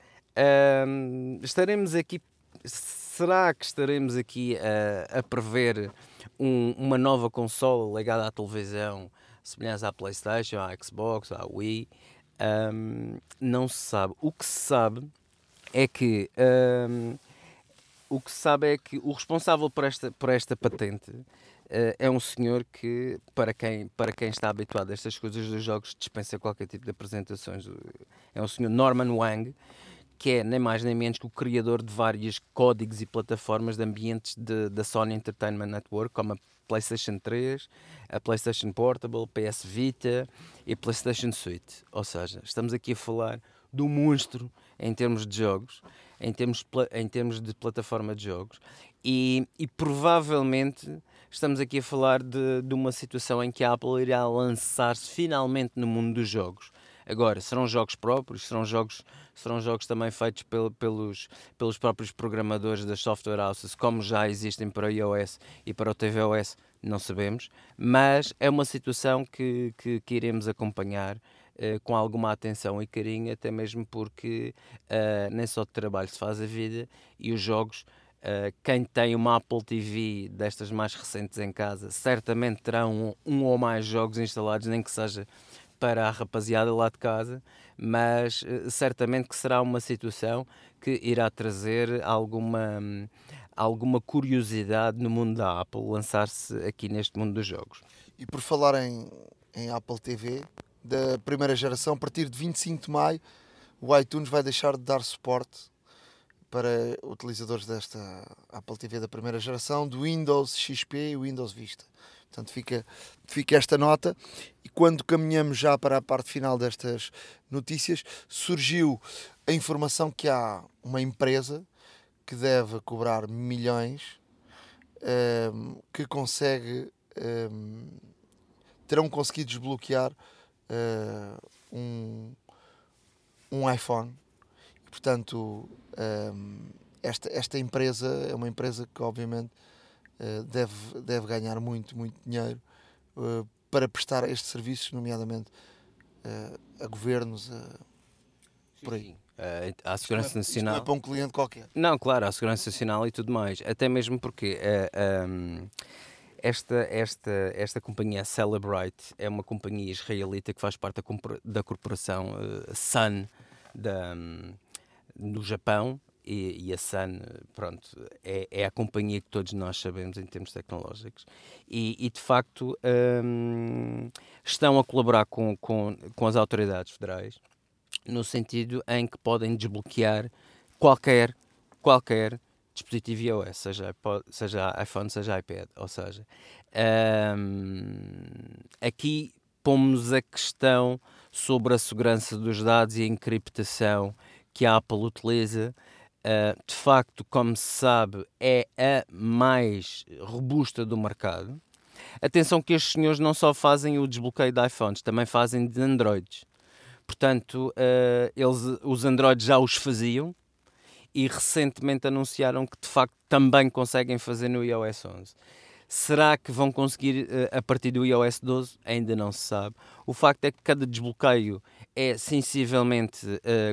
um, estaremos aqui. Será que estaremos aqui a, a prever um, uma nova consola ligada à televisão, semelhante à PlayStation, à Xbox, à Wii? Um, não se sabe. O que se sabe é que um, o que se sabe é que o responsável por esta, por esta patente uh, é um senhor que, para quem, para quem está habituado a estas coisas dos jogos, dispensa qualquer tipo de apresentações. É um senhor Norman Wang, que é nem mais nem menos que o criador de vários códigos e plataformas de ambientes de, da Sony Entertainment Network, como a PlayStation 3, a PlayStation Portable, PS Vita e PlayStation Suite. Ou seja, estamos aqui a falar do monstro em termos de jogos, em termos, em termos de plataforma de jogos, e, e provavelmente estamos aqui a falar de, de uma situação em que a Apple irá lançar-se finalmente no mundo dos jogos Agora, serão jogos próprios, serão jogos, serão jogos também feitos pel, pelos, pelos próprios programadores das software houses, como já existem para o iOS e para o tvOS, não sabemos, mas é uma situação que, que, que iremos acompanhar uh, com alguma atenção e carinho, até mesmo porque uh, nem só de trabalho se faz a vida e os jogos Uh, quem tem uma Apple TV destas mais recentes em casa certamente terá um, um, ou mais jogos instalados, nem que seja para a rapaziada lá de casa, mas uh, certamente que será uma situação que irá trazer alguma, alguma curiosidade no mundo da Apple, lançar-se aqui neste mundo dos jogos. E por falar em, em Apple TV, da primeira geração, a partir de 25 de maio, o iTunes vai deixar de dar suporte para utilizadores desta Apple TV da primeira geração, do Windows XP e Windows Vista. Portanto, fica, fica esta nota. E quando caminhamos já para a parte final destas notícias, surgiu a informação que há uma empresa que deve cobrar milhões, um, ehm, que consegue, um, ehm, terão conseguido desbloquear uh, um, um iPhone. portanto, um, esta, esta empresa é uma empresa que, obviamente, uh, deve, deve ganhar muito, muito dinheiro uh, para prestar estes serviços, nomeadamente uh, a governos, por aí. Uh, à Segurança isto não é, Nacional. Isto não é para um cliente qualquer. Não, claro, à Segurança Nacional e tudo mais. Até mesmo porque uh, um, esta, esta, esta companhia Celebrite é uma companhia israelita que faz parte da, da corporação uh, Sun da, um, do Japão e, e, a Sun, pronto, é, é, a companhia que todos nós sabemos em termos tecnológicos e, e de facto um, estão a colaborar com, com, com as autoridades federais no sentido em que podem desbloquear qualquer, qualquer dispositivo iOS, seja, seja iPhone, seja iPad. Ou seja, um, aqui pomos a questão sobre a segurança dos dados e a encriptação que a Apple utiliza. Uh, de facto, como se sabe, é a mais robusta do mercado. Atenção que estes senhores não só fazem o desbloqueio de iPhones, também fazem de Androids. Portanto, uh, eles, os Androids já os faziam e recentemente anunciaram que de facto também conseguem fazer no iOS 11. Será que vão conseguir uh, a partir do iOS 12? Ainda não se sabe. O facto é que cada desbloqueio é sensivelmente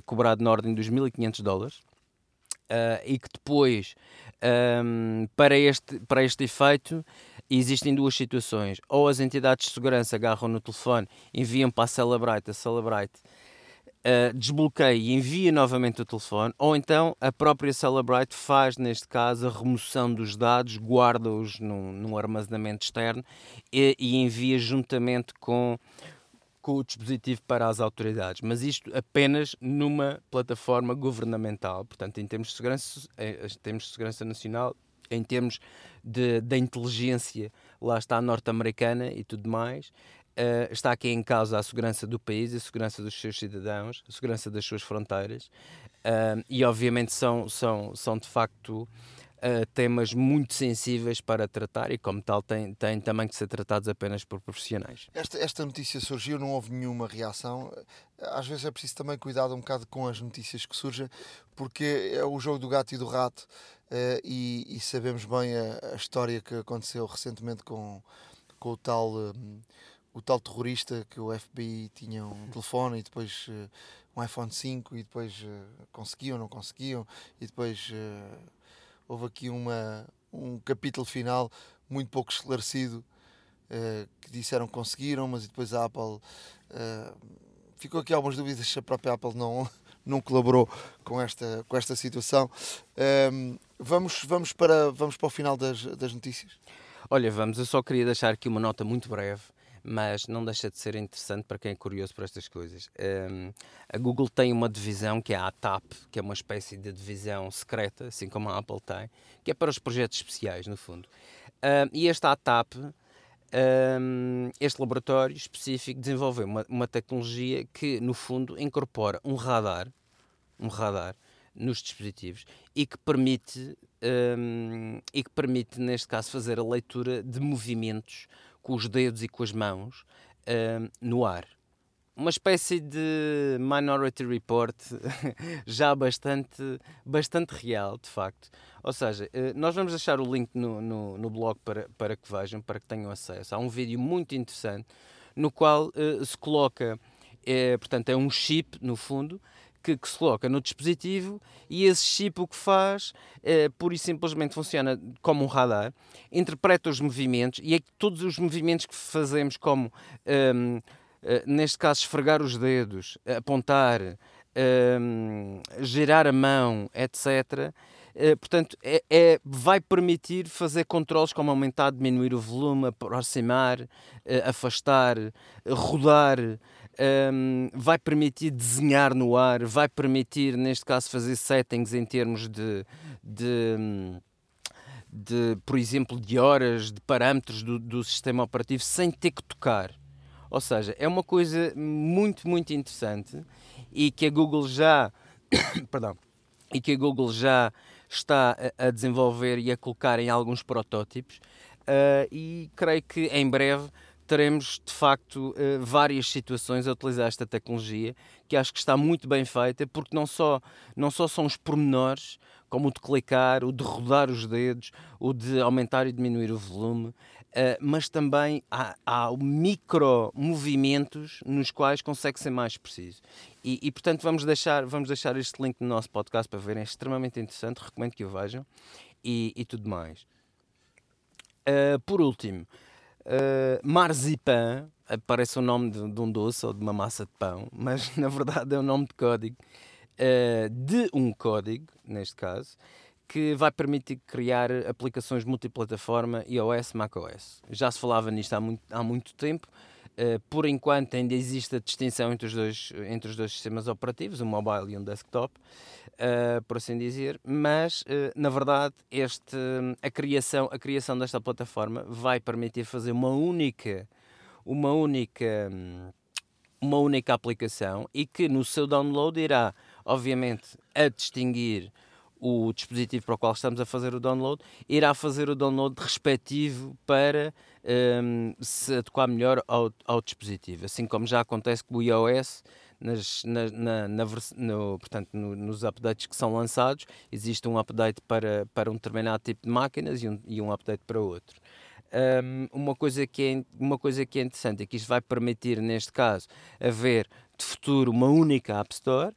cobrado na ordem dos 1.500 dólares. Uh, e que depois, um, para, este, para este efeito, existem duas situações. Ou as entidades de segurança agarram no telefone, enviam para a Celebrite, a Celebrite uh, desbloqueia e envia novamente o telefone, ou então a própria Celebrite faz, neste caso, a remoção dos dados, guarda-os num, num, armazenamento externo e, e envia juntamente com com o dispositivo para as autoridades, mas isto apenas numa plataforma governamental. Portanto, em termos de segurança, em termos de segurança nacional, em termos da inteligência, lá está norte-americana e tudo mais, uh, está aqui em causa a segurança do país, a segurança dos seus cidadãos, a segurança das suas fronteiras, uh, e obviamente são, são, são de facto uh, temas muito sensíveis para tratar e, como tal, têm, têm também que ser tratados apenas por profissionais. Esta, esta notícia surgiu, não houve nenhuma reação. Às vezes é preciso também cuidar um bocado com as notícias que surgem, porque é o jogo do gato e do rato. Uh, e, e, sabemos bem a, a, história que aconteceu recentemente com, com o tal um, o tal terrorista que o FBI tinha um telefone e depois uh, um iPhone 5 e depois uh, conseguiam, não conseguiam e depois houve aqui uma, um capítulo final muito pouco esclarecido que disseram que conseguiram, mas depois a Apple ficou aqui algumas dúvidas se a própria Apple não não colaborou com esta, com esta situação. Um, vamos, vamos, para, vamos para o final das, das notícias. Olha, vamos, eu só queria deixar aqui uma nota muito breve, mas não deixa de ser interessante para quem é curioso por estas coisas. Um, a Google tem uma divisão que é a TAP, que é uma espécie de divisão secreta, assim como a Apple tem, que é para os projetos especiais, no fundo. Um, e esta ATAP, um, este laboratório específico, desenvolveu uma, uma tecnologia que, no fundo, incorpora um radar um radar nos dispositivos e que permite um, e que permite neste caso fazer a leitura de movimentos com os dedos e com as mãos um, no ar uma espécie de Minority Report já bastante, bastante real, de facto. Ou seja, eh, nós vamos deixar o link no, no, no, blog para, para que vejam, para que tenham acesso. Há um vídeo muito interessante no qual uh, se coloca, é, portanto, é um chip, no fundo, que, que, se coloca no dispositivo e esse chip o que faz, é, pura e simplesmente funciona como um radar, interpreta os movimentos e é que todos os movimentos que fazemos, como um, eh, neste caso esfregar os dedos, apontar, um, girar a mão, etc., Uh, portanto, é, é, vai permitir fazer controles como aumentar, diminuir o volume, aproximar, uh, afastar, rodar, um, vai permitir desenhar no ar, vai permitir, neste caso, fazer settings em termos de, de, de por exemplo, de horas, de parâmetros do, do sistema operativo sem ter que tocar. Ou seja, é uma coisa muito, muito interessante e que a Google já, perdão, e que a Google já está a desenvolver e a colocar em alguns protótipos uh, e creio que em breve teremos de facto uh, várias situações a utilizar esta tecnologia que acho que está muito bem feita porque não só, não só são os pormenores como o de clicar, o de rodar os dedos, o de aumentar e diminuir o volume, Uh, mas também há, há micro movimentos nos quais consegue ser mais preciso. E, e, portanto vamos deixar, vamos deixar este link no nosso podcast para verem, é extremamente interessante, recomendo que o vejam e, e tudo mais. Uh, por último, uh, marzipan, parece o nome de, de, um doce ou de uma massa de pão, mas na verdade é o nome de código, uh, de um código, neste caso, que vai permitir criar aplicações multiplataforma iOS, macOS. Já se falava nisto há muito, há muito tempo. Uh, por enquanto ainda existe a distinção entre os dois, entre os dois sistemas operativos, um mobile e um desktop, uh, por assim dizer, mas uh, na verdade este, a, criação, a criação desta plataforma vai permitir fazer uma única, uma única, uma única aplicação e que no seu download irá, obviamente, a distinguir o dispositivo para o qual estamos a fazer o download, irá fazer o download respectivo para um, se adequar melhor ao, ao, dispositivo. Assim como já acontece com o iOS, nas, na, na, na no, portanto, no, nos updates que são lançados, existe um update para, para um determinado tipo de máquinas e um, e um update para outro. Um, uma, coisa que é, uma coisa que é interessante é que isto vai permitir, neste caso, haver de futuro uma única App Store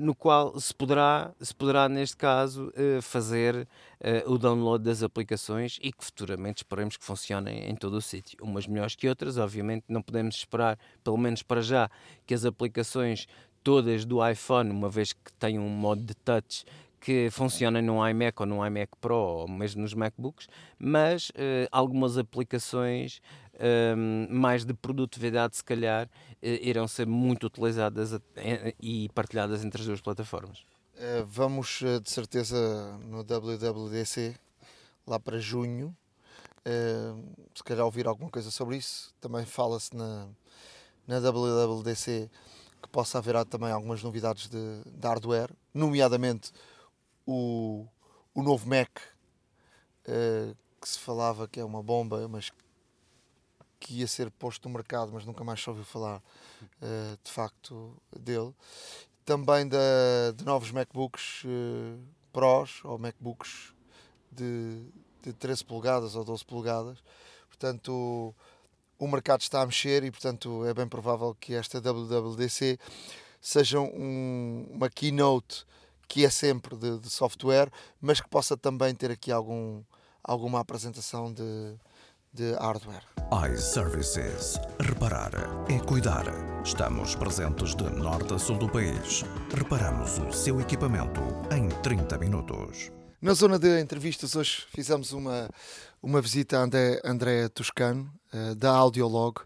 no qual se poderá, se poderá neste caso, uh, fazer uh, o download das aplicações e que futuramente esperemos que funcionem em todo o sítio. Umas melhores que outras, obviamente não podemos esperar, pelo menos para já, que as aplicações todas do iPhone, uma vez que têm um modo de touch que funcionem num iMac ou num iMac Pro ou mesmo nos MacBooks, mas algumas aplicações um, mais de produtividade, se calhar, uh, irão ser muito utilizadas e partilhadas entre as duas plataformas. Uh, vamos, de certeza, no WWDC, lá para junho, se calhar ouvir alguma coisa sobre isso. Também fala-se na, na WWDC que possa haver também algumas novidades de, de hardware, nomeadamente o, o novo Mac uh, que se falava que é uma bomba, mas que ia ser posto no mercado, mas nunca mais se ouviu falar uh, de facto dele. Também da, de novos MacBooks uh, Pros ou MacBooks de, de 13 polegadas ou 12 polegadas. Portanto, o, o mercado está a mexer e, portanto, é bem provável que esta WWDC seja um, uma keynote que é sempre de, de, software, mas que possa também ter aqui algum, alguma apresentação de, de hardware. iServices. Reparar é cuidar. Estamos presentes de norte a sul do país. Reparamos o seu equipamento em 30 minutos. Na zona de entrevistas, hoje fizemos uma, uma visita a André, André Toscano, uh, da Audiolog,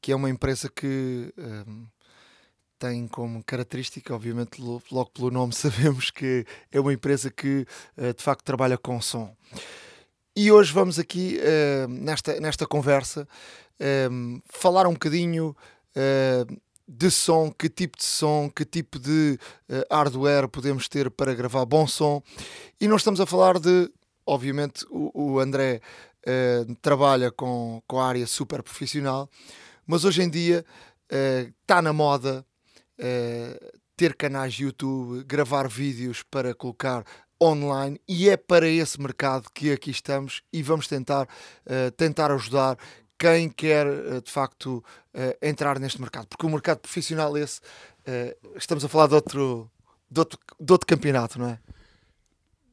que é uma empresa que. Uh, tem como característica, obviamente, logo pelo nome sabemos que é uma empresa que eh, de facto trabalha com som. E hoje vamos aqui, eh, nesta, nesta conversa, eh, falar um bocadinho de som, que tipo de som, que tipo de hardware podemos ter para gravar bom som. E nós estamos a falar de, obviamente, o, o André trabalha com, com a área super profissional, mas hoje em dia está na moda uh, ter canais YouTube, gravar vídeos para colocar online e é para esse mercado que aqui estamos e vamos tentar, uh, tentar ajudar quem quer uh, de facto uh, entrar neste mercado, porque o mercado profissional esse estamos a falar de outro, de outro, de outro campeonato, não é?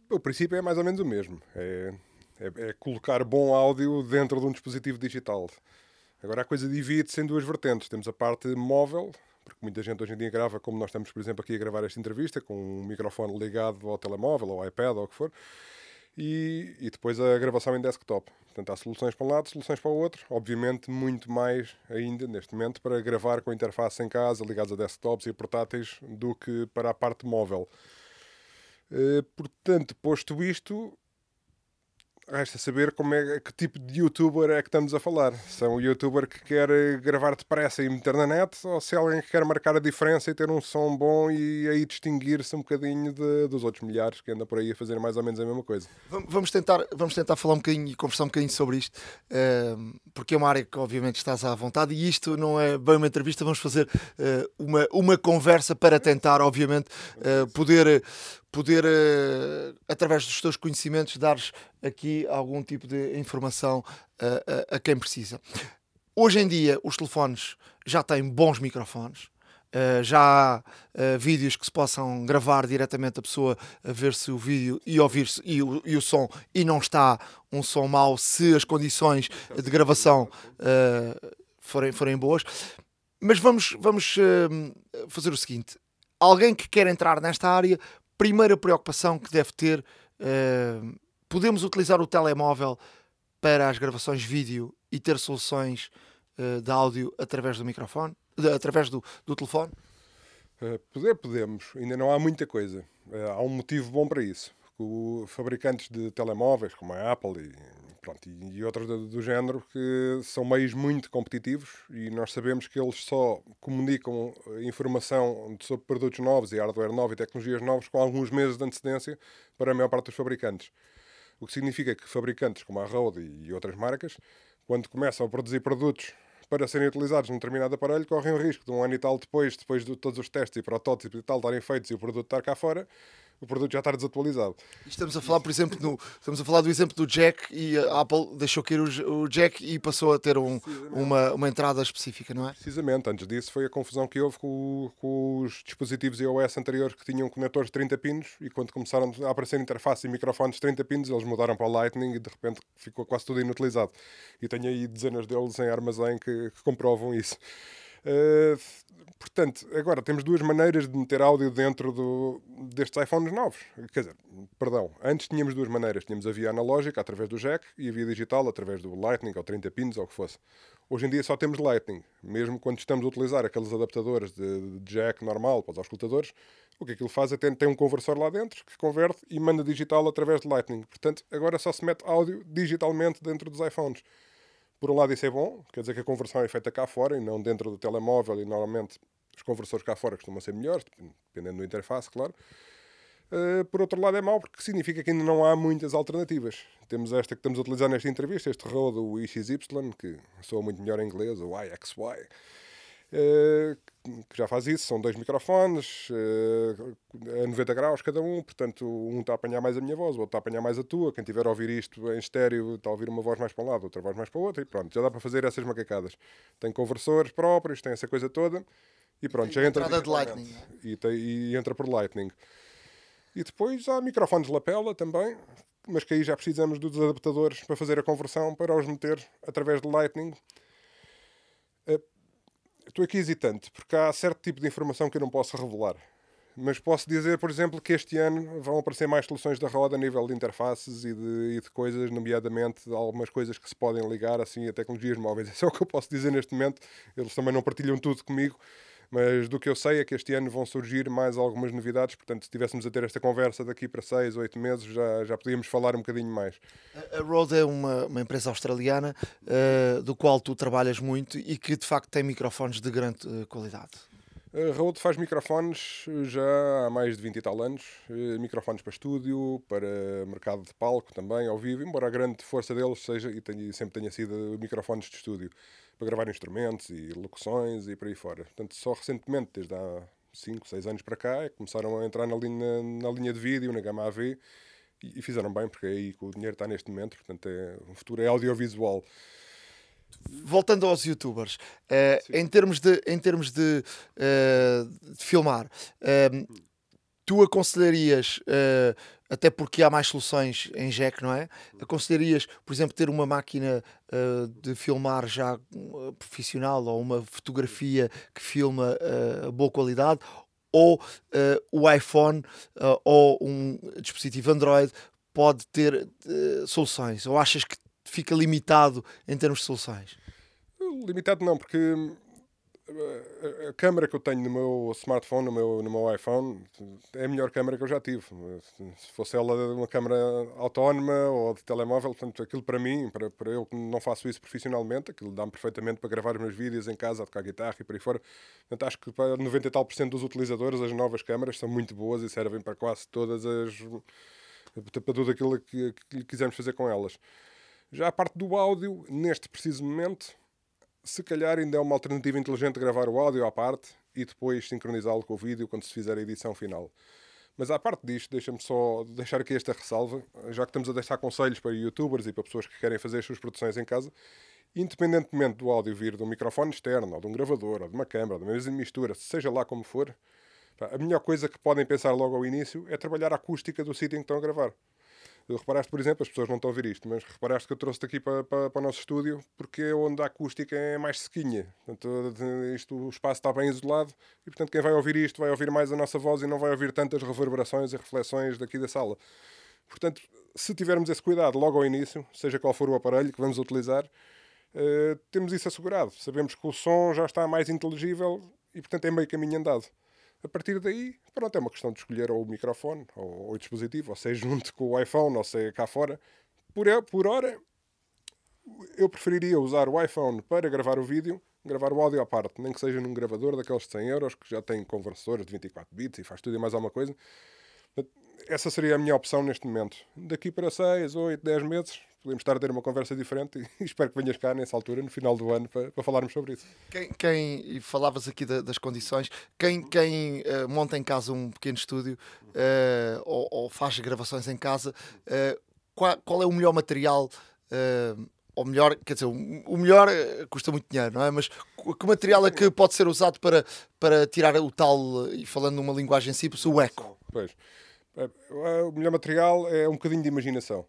O princípio é mais ou menos o mesmo. É, é, é colocar bom áudio dentro de um dispositivo digital. Agora a coisa divide-se em duas vertentes. Temos a parte móvel, porque muita gente hoje em dia grava, como nós estamos, por exemplo, aqui a gravar esta entrevista, com um microfone ligado ao telemóvel, ao iPad, ou o que for, e, e depois a gravação em desktop. Portanto, há soluções para um lado, soluções para o outro. Obviamente, muito mais ainda, neste momento, para gravar com interface em casa, ligados a desktops e portáteis, do que para a parte móvel. Uh, portanto, posto isto, Resta saber como é, que tipo de youtuber é que estamos a falar. Se é um youtuber que quer gravar depressa e meter na net, ou se é alguém que quer marcar a diferença e ter um som bom e aí distinguir-se um bocadinho de, dos outros milhares que andam por aí a fazer mais ou menos a mesma coisa. Vamos tentar, vamos tentar falar um bocadinho e conversar um bocadinho sobre isto, ehm, porque é uma área que obviamente estás à vontade e isto não é bem uma entrevista, vamos fazer eh, uma, uma conversa para tentar, obviamente, eh, poder poder, uh, através dos teus conhecimentos, dares aqui algum tipo de informação uh, a, a, quem precisa. Hoje em dia, os telefones já têm bons microfones. Já há vídeos que se possam gravar diretamente a pessoa a ver-se o vídeo e ouvir-se e, e o som e não está um som mau se as condições de gravação forem, forem boas. Mas vamos, vamos fazer o seguinte: alguém que quer entrar nesta área primeira preocupação que deve ter, uh, podemos utilizar o telemóvel para as gravações vídeo e ter soluções uh, de áudio através do microfone, de, através do, do telefone? Uh, poder, podemos. Ainda não há muita coisa. Uh, há um motivo bom para isso. Os fabricantes de telemóveis, como a Apple e pronto, e, e outros do, do, género que são meios muito competitivos e nós sabemos que eles só comunicam informação sobre produtos novos e hardware novo e tecnologias novas com alguns meses de antecedência para a maior parte dos fabricantes. O que significa que fabricantes como a Rode e outras marcas, quando começam a produzir produtos para serem utilizados num determinado aparelho, correm o risco de um ano e tal depois, depois de todos os testes e protótipos e tal estarem feitos e o produto estar cá fora, o produto já está desatualizado. Estamos a falar, por exemplo, no, estamos a falar do exemplo do Jack e a Apple deixou cair o, o Jack e passou a ter um, uma, uma entrada específica, não é? Precisamente, antes disso foi a confusão que houve com, com, os dispositivos iOS anteriores que tinham conectores de 30 pinos e quando começaram a aparecer interface e microfones de 30 pinos, eles mudaram para o Lightning e de repente ficou quase tudo inutilizado. E tenho aí dezenas deles em armazém que, que comprovam isso. Uh, portanto, agora temos duas maneiras de meter áudio dentro do, destes iPhones novos. Quer dizer, perdão, antes tínhamos duas maneiras. Tínhamos a via analógica, através do jack, e a via digital, através do Lightning, ou 30 pins, ou o que fosse. Hoje em dia só temos Lightning. Mesmo quando estamos a utilizar aqueles adaptadores de, de jack normal para os auscultadores, o que aquilo faz é ter, tem um conversor lá dentro que converte e manda digital através de Lightning. Portanto, agora só se mete áudio digitalmente dentro dos iPhones. Por um lado, isso é bom, quer dizer que a conversão é feita cá fora e não dentro do telemóvel, e normalmente os conversores cá fora costumam ser melhores, dependendo do interface, claro. Uh, por outro lado, é mau porque significa que ainda não há muitas alternativas. Temos esta que estamos a utilizar nesta entrevista, este Rode, o IXY, que soa muito melhor em inglês, o IXY, que já faz isso. São dois microfones, uh, a 90 graus cada um, portanto, um está a apanhar mais a minha voz, o outro está a apanhar mais a tua. Quem tiver a ouvir isto em estéreo está a ouvir uma voz mais para um lado, outra voz mais para o outro, e pronto, já dá para fazer essas macacadas. Tem conversores próprios, tem essa coisa toda, e pronto, já entra. de Lightning. E, tem, e entra por Lightning. E depois há microfones de lapela também, mas que aí já precisamos dos adaptadores para fazer a conversão para os meter através de Lightning. Estou aqui hesitante, porque há certo tipo de informação que eu não posso revelar. Mas posso dizer, por exemplo, que este ano vão aparecer mais soluções da roda a nível de interfaces e de, e de coisas, nomeadamente algumas coisas que se podem ligar assim a tecnologias móveis. Isso é o que eu posso dizer neste momento. Eles também não partilham tudo comigo, mas do que eu sei é que este ano vão surgir mais algumas novidades, portanto, se estivéssemos a ter esta conversa daqui para seis, oito meses, já, já podíamos falar um bocadinho mais. A Rode é uma, uma empresa australiana uh, do qual tu trabalhas muito e que de facto tem microfones de grande uh, qualidade. A Rode faz microfones já há mais de 20 e tal anos, eh, microfones para estúdio, para mercado de palco também, ao vivo, embora a grande força deles seja e sempre tenha sido microfones de estúdio para gravar instrumentos e locuções e por aí fora. Portanto, só recentemente, desde há 5, 6 anos para cá, é começaram a entrar na linha, na linha de vídeo, na gama AV, e, e fizeram bem, porque é aí que o dinheiro está neste momento, portanto, é, o futuro é audiovisual. Voltando aos youtubers, uh, em termos de, em termos de, uh, de filmar, uh, tu aconselharias, até porque há mais soluções em jack, não é? Aconselharias, por exemplo, ter uma máquina de filmar já profissional ou uma fotografia que filma a boa qualidade? Ou o iPhone ou um dispositivo Android pode ter soluções? Ou achas que fica limitado em termos de soluções? Limitado não, porque eh, a câmera que eu tenho no meu smartphone, no meu, no meu iPhone, é a melhor câmera que eu já tive. Se fosse ela uma câmera autónoma ou de telemóvel, portanto, aquilo para mim, para, para eu que não faço isso profissionalmente, aquilo dá-me perfeitamente para gravar os meus vídeos em casa, a tocar guitarra e por aí fora. Portanto, acho que para 90 e tal por cento dos utilizadores, as novas câmaras são muito boas e servem para quase todas as. para tudo aquilo que, que quisermos fazer com elas. Já a parte do áudio, neste preciso momento, se calhar ainda é uma alternativa inteligente gravar o áudio à parte e depois sincronizá-lo com o vídeo quando se fizer a edição final. Mas à parte disto, deixa-me só deixar aqui esta ressalva, já que estamos a deixar conselhos para youtubers e para pessoas que querem fazer as suas produções em casa, independentemente do áudio vir de um microfone externo, ou de um gravador, ou de uma câmera, de uma mesa de mistura, seja lá como for, a melhor coisa que podem pensar logo ao início é trabalhar a acústica do sítio em que estão a gravar. Reparaste, por exemplo, as pessoas não estão a ouvir isto, mas reparaste que eu trouxe-te aqui para, para, para, o nosso estúdio porque é onde a acústica é mais sequinha. Portanto, isto, o espaço está bem isolado e, portanto, quem vai ouvir isto vai ouvir mais a nossa voz e não vai ouvir tantas reverberações e reflexões daqui da sala. Portanto, se tivermos esse cuidado logo ao início, seja qual for o aparelho que vamos utilizar, uh, temos isso assegurado. Sabemos que o som já está mais inteligível e, portanto, é meio caminho andado. A partir daí, pronto, é uma questão de escolher ou o microfone ou, ou o dispositivo, ou seja junto com o iPhone, ou seja cá fora. Por, por hora, eu preferiria usar o iPhone para gravar o vídeo, gravar o áudio à parte, nem que seja num gravador daqueles de 100 euros, que já tem conversores de 24 bits e faz tudo e mais alguma coisa. Essa seria a minha opção neste momento. Daqui para 6, 8, 10 meses, podemos estar a ter uma conversa diferente e espero que venhas cá nessa altura, no final do ano, para, para falarmos sobre isso. Quem, quem e falavas aqui da, das condições, quem, quem uh, monta em casa um pequeno estúdio uh, ou, ou, faz gravações em casa, uh, qual, qual, é o melhor material? ou melhor, quer dizer, o melhor custa muito dinheiro, não é? Mas que material é que pode ser usado para, para tirar o tal, e falando numa linguagem simples, o eco? Pois. O melhor material é um bocadinho de imaginação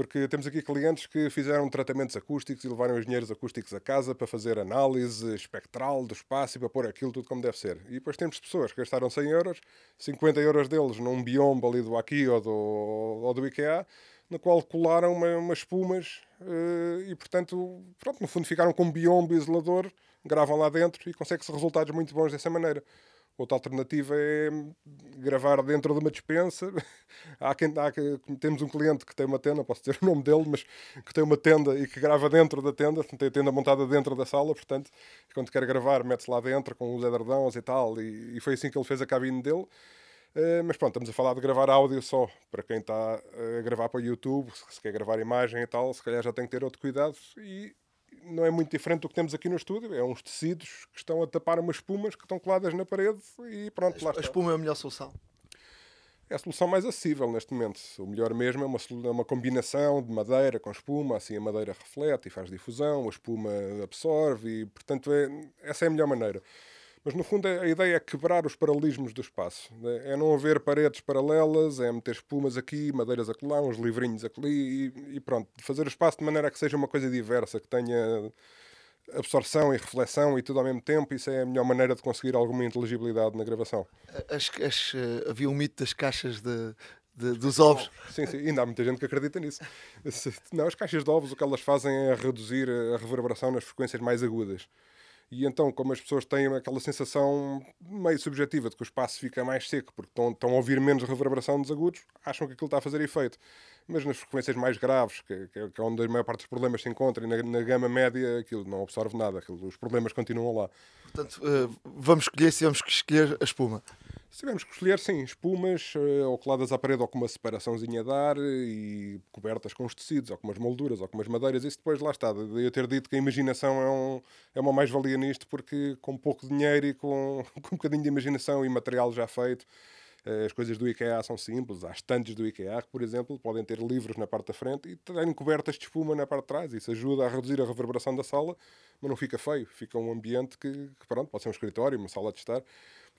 porque temos aqui clientes que fizeram tratamentos acústicos e levaram engenheiros acústicos a casa para fazer análise espectral do espaço e para pôr aquilo tudo como deve ser. E depois temos pessoas que gastaram 100 euros, 50 euros deles num biombo ali do Aqui ou do, ou do IKEA, no qual colaram uma, umas espumas uh, e, portanto, pronto, no fundo ficaram com um biombo isolador, gravam lá dentro e consegue-se resultados muito bons dessa maneira. Outra alternativa é gravar dentro de uma dispensa. há quem, há, temos um cliente que tem uma tenda, posso dizer o nome dele, mas que tem uma tenda e que grava dentro da tenda, tem a tenda montada dentro da sala, portanto, quando quer gravar, mete-se lá dentro com os edredões e tal, e, e, foi assim que ele fez a cabine dele. Uh, mas pronto, estamos a falar de gravar áudio só. Para quem está a gravar para o YouTube, se quer gravar imagem e tal, se calhar já tem que ter outro cuidado. E não é muito diferente do que temos aqui no estúdio. É uns tecidos que estão a tapar umas espumas que estão coladas na parede e pronto, lá A espuma é a melhor solução? É a solução mais acessível neste momento. O melhor mesmo é uma, é uma combinação de madeira com espuma, assim a madeira reflete e faz difusão, a espuma absorve e, portanto, é, essa é a melhor maneira. Mas no fundo a ideia é quebrar os paralelismos do espaço. Né? É não haver paredes paralelas, é meter espumas aqui, madeiras acolá, uns livrinhos ali e, e pronto. Fazer o espaço de maneira que seja uma coisa diversa, que tenha absorção e reflexão e tudo ao mesmo tempo, isso é a melhor maneira de conseguir alguma inteligibilidade na gravação. As, as, uh, havia um mito das caixas de, de, dos ovos. Sim, sim, ainda há muita gente que acredita nisso. Não, as caixas de ovos o que elas fazem é reduzir a reverberação nas frequências mais agudas. E então, como as pessoas têm aquela sensação meio subjetiva de que o espaço fica mais seco porque estão, estão a ouvir menos reverberação dos agudos, acham que aquilo está a fazer efeito. Mas nas frequências mais graves, que, que é onde a maior parte dos problemas se encontra, e na, na gama média, aquilo não absorve nada, aquilo, os problemas continuam lá. Portanto, uh, vamos escolher se vamos escolher a espuma. Se tivermos que escolher, sim, espumas uh, ou coladas à parede ou com uma separaçãozinha de ar e cobertas com os tecidos, ou com umas molduras, ou com umas madeiras, isso depois lá está. De eu ter dito que a imaginação é, um, é uma mais-valia nisto, porque com pouco dinheiro e com, com um bocadinho de imaginação e material já feito, Eh, as coisas do IKEA são simples. Há estantes do IKEA por exemplo, podem ter livros na parte da frente e terem cobertas de espuma na parte de trás. Isso ajuda a reduzir a reverberação da sala, mas não fica feio. Fica um ambiente que, que pronto, pode ser um escritório, uma sala de estar.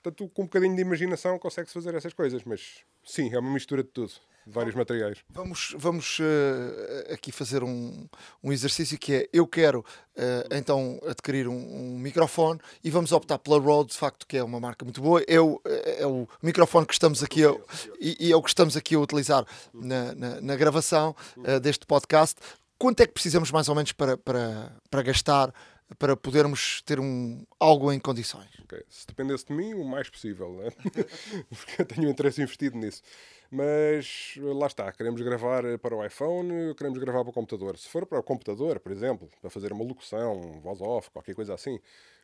Portanto, com um bocadinho de imaginação consegue-se fazer essas coisas, mas sim, é uma mistura de tudo de vários materiais. Vamos, vamos uh, aqui fazer um, um exercício que é: eu quero uh, então adquirir um, um, microfone e vamos optar pela Rode, de facto, que é uma marca muito boa. É o, é o microfone que estamos aqui a, e, e, é o que estamos aqui a utilizar na, na, na gravação uh, deste podcast. Quanto é que precisamos mais ou menos para, para, para gastar? Para podermos ter um, algo em condições. Okay. Se dependesse de mim, o mais possível, né? porque eu tenho interesse investido nisso. Mas lá está, queremos gravar para o iPhone, queremos gravar para o computador. Se for para o computador, por exemplo, para fazer uma locução, voz off, qualquer coisa assim,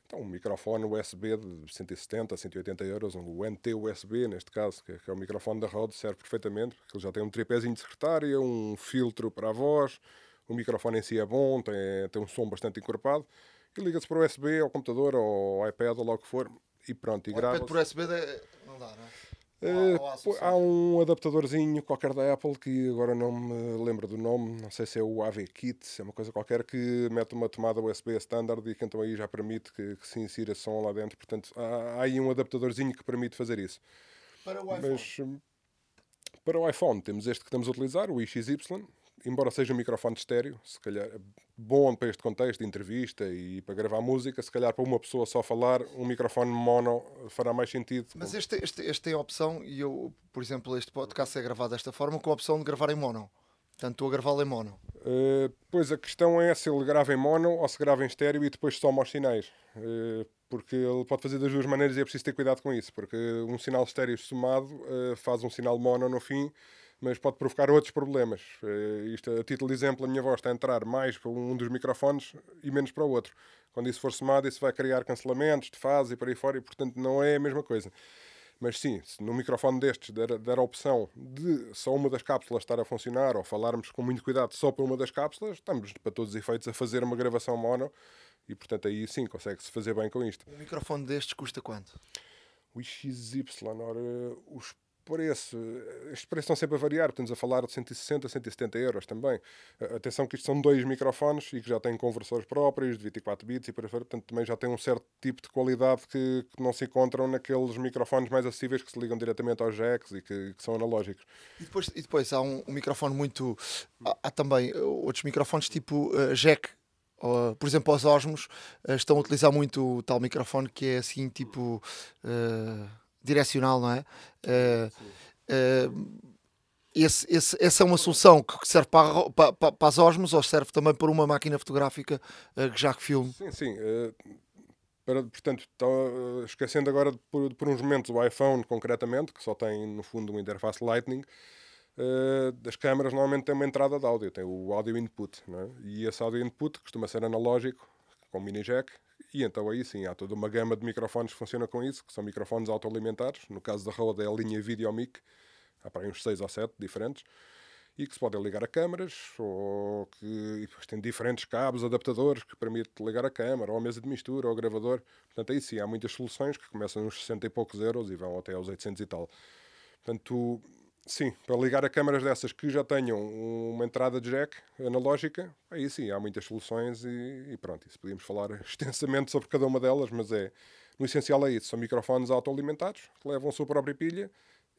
então um microfone USB de 170, 180 euros, um NT USB neste caso, que é o microfone da Rode, serve perfeitamente, porque ele já tem um tripézinho de secretária, um filtro para a voz, o microfone em si é bom, tem, tem um som bastante encorpado, e liga-se para o USB, ao computador, ou ao iPad, ou logo que for, e pronto, e grava. iPad por USB não dá, não é? Uh, há um adaptadorzinho qualquer da Apple que agora não me lembro do nome, não sei se é o AV-Kit, é uma coisa qualquer que mete uma tomada USB standard e que então aí já permite que, que se insira som lá dentro. Portanto, há, há, aí um adaptadorzinho que permite fazer isso. Para o iPhone? Mas, hum, para o iPhone temos este que estamos a utilizar, o XY, embora seja um microfone de estéreo, se calhar bom para este contexto de entrevista e para gravar música, se calhar para uma pessoa só falar, um microfone mono fará mais sentido. Mas este, este, este tem a opção, e eu, por exemplo, este podcast é gravado desta forma, com a opção de gravar em mono. Portanto, estou a gravá-lo em mono. Uh, pois a questão é se ele grava em mono ou se grava em estéreo e depois soma os sinais. Uh, porque ele pode fazer das duas maneiras e é preciso ter cuidado com isso, porque um sinal estéreo somado uh, faz um sinal mono no fim mas pode provocar outros problemas. Uh, isto, a título de exemplo, a minha voz está a entrar mais para um dos microfones e menos para o outro. Quando isso for somado, isso vai criar cancelamentos de fase e por aí fora, e portanto não é a mesma coisa. Mas sim, se no microfone destes der, der a opção de só uma das cápsulas estar a funcionar ou falarmos com muito cuidado só para uma das cápsulas, estamos para todos os efeitos a fazer uma gravação mono e portanto aí sim consegue-se fazer bem com isto. Um microfone destes custa quanto? O XY, ora, os preço, estes preços estão sempre a variar, estamos a falar de 160, 170 euros também. Atenção que isto são dois microfones e que já têm conversores próprios de 24 bits e por aí fora, portanto também já tem um certo tipo de qualidade que, que, não se encontram naqueles microfones mais acessíveis que se ligam diretamente aos jacks e que, que são analógicos. E depois, e depois há um, um microfone muito. Há, há, também outros microfones tipo uh, jack Uh, por exemplo, os Osmos uh, estão a utilizar muito o tal microfone que é assim, tipo uh, direcional, não é? Uh, uh, esse, esse, essa é uma solução que serve para, para, para as Osmos ou serve também para uma máquina fotográfica uh, já que filme? Sim, sim. Para, portanto, esquecendo agora por, por uns momentos o iPhone concretamente, que só tem no fundo uma interface Lightning, as câmaras normalmente têm uma entrada de áudio, tem o audio input, é? e esse audio input costuma ser analógico, com mini jack, e então aí sim, há toda uma gama de microfones que funciona com isso, que são microfones autoalimentados. No caso da Rode é a linha VideoMic, há para aí uns 6 ou 7 diferentes, e que se podem ligar a câmaras, ou que tem diferentes cabos, adaptadores que permitem ligar a câmara, ou a mesa de mistura, ou o gravador. Portanto, aí sim, há muitas soluções que começam nos 60 e poucos euros e vão até aos 800 e tal. Portanto, Sim, para ligar a câmaras dessas que já tenham uma entrada de jack analógica, aí sim, há muitas soluções e, e pronto, isso podíamos falar extensamente sobre cada uma delas, mas é, no essencial é isso, são microfones autoalimentados, que levam a sua própria pilha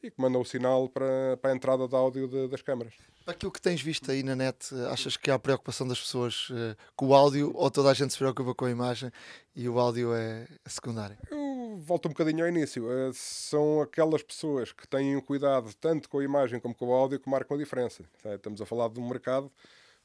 e que mandam o sinal para, para a entrada de áudio de, das câmaras. Aquilo que tens visto aí na net, achas que há preocupação das pessoas uh, com o áudio ou toda a gente se preocupa com a imagem e o áudio é secundário? Eu volto um bocadinho ao início. Uh, são aquelas pessoas que têm cuidado tanto com a imagem como com o áudio que marcam a diferença. Estamos a falar de um mercado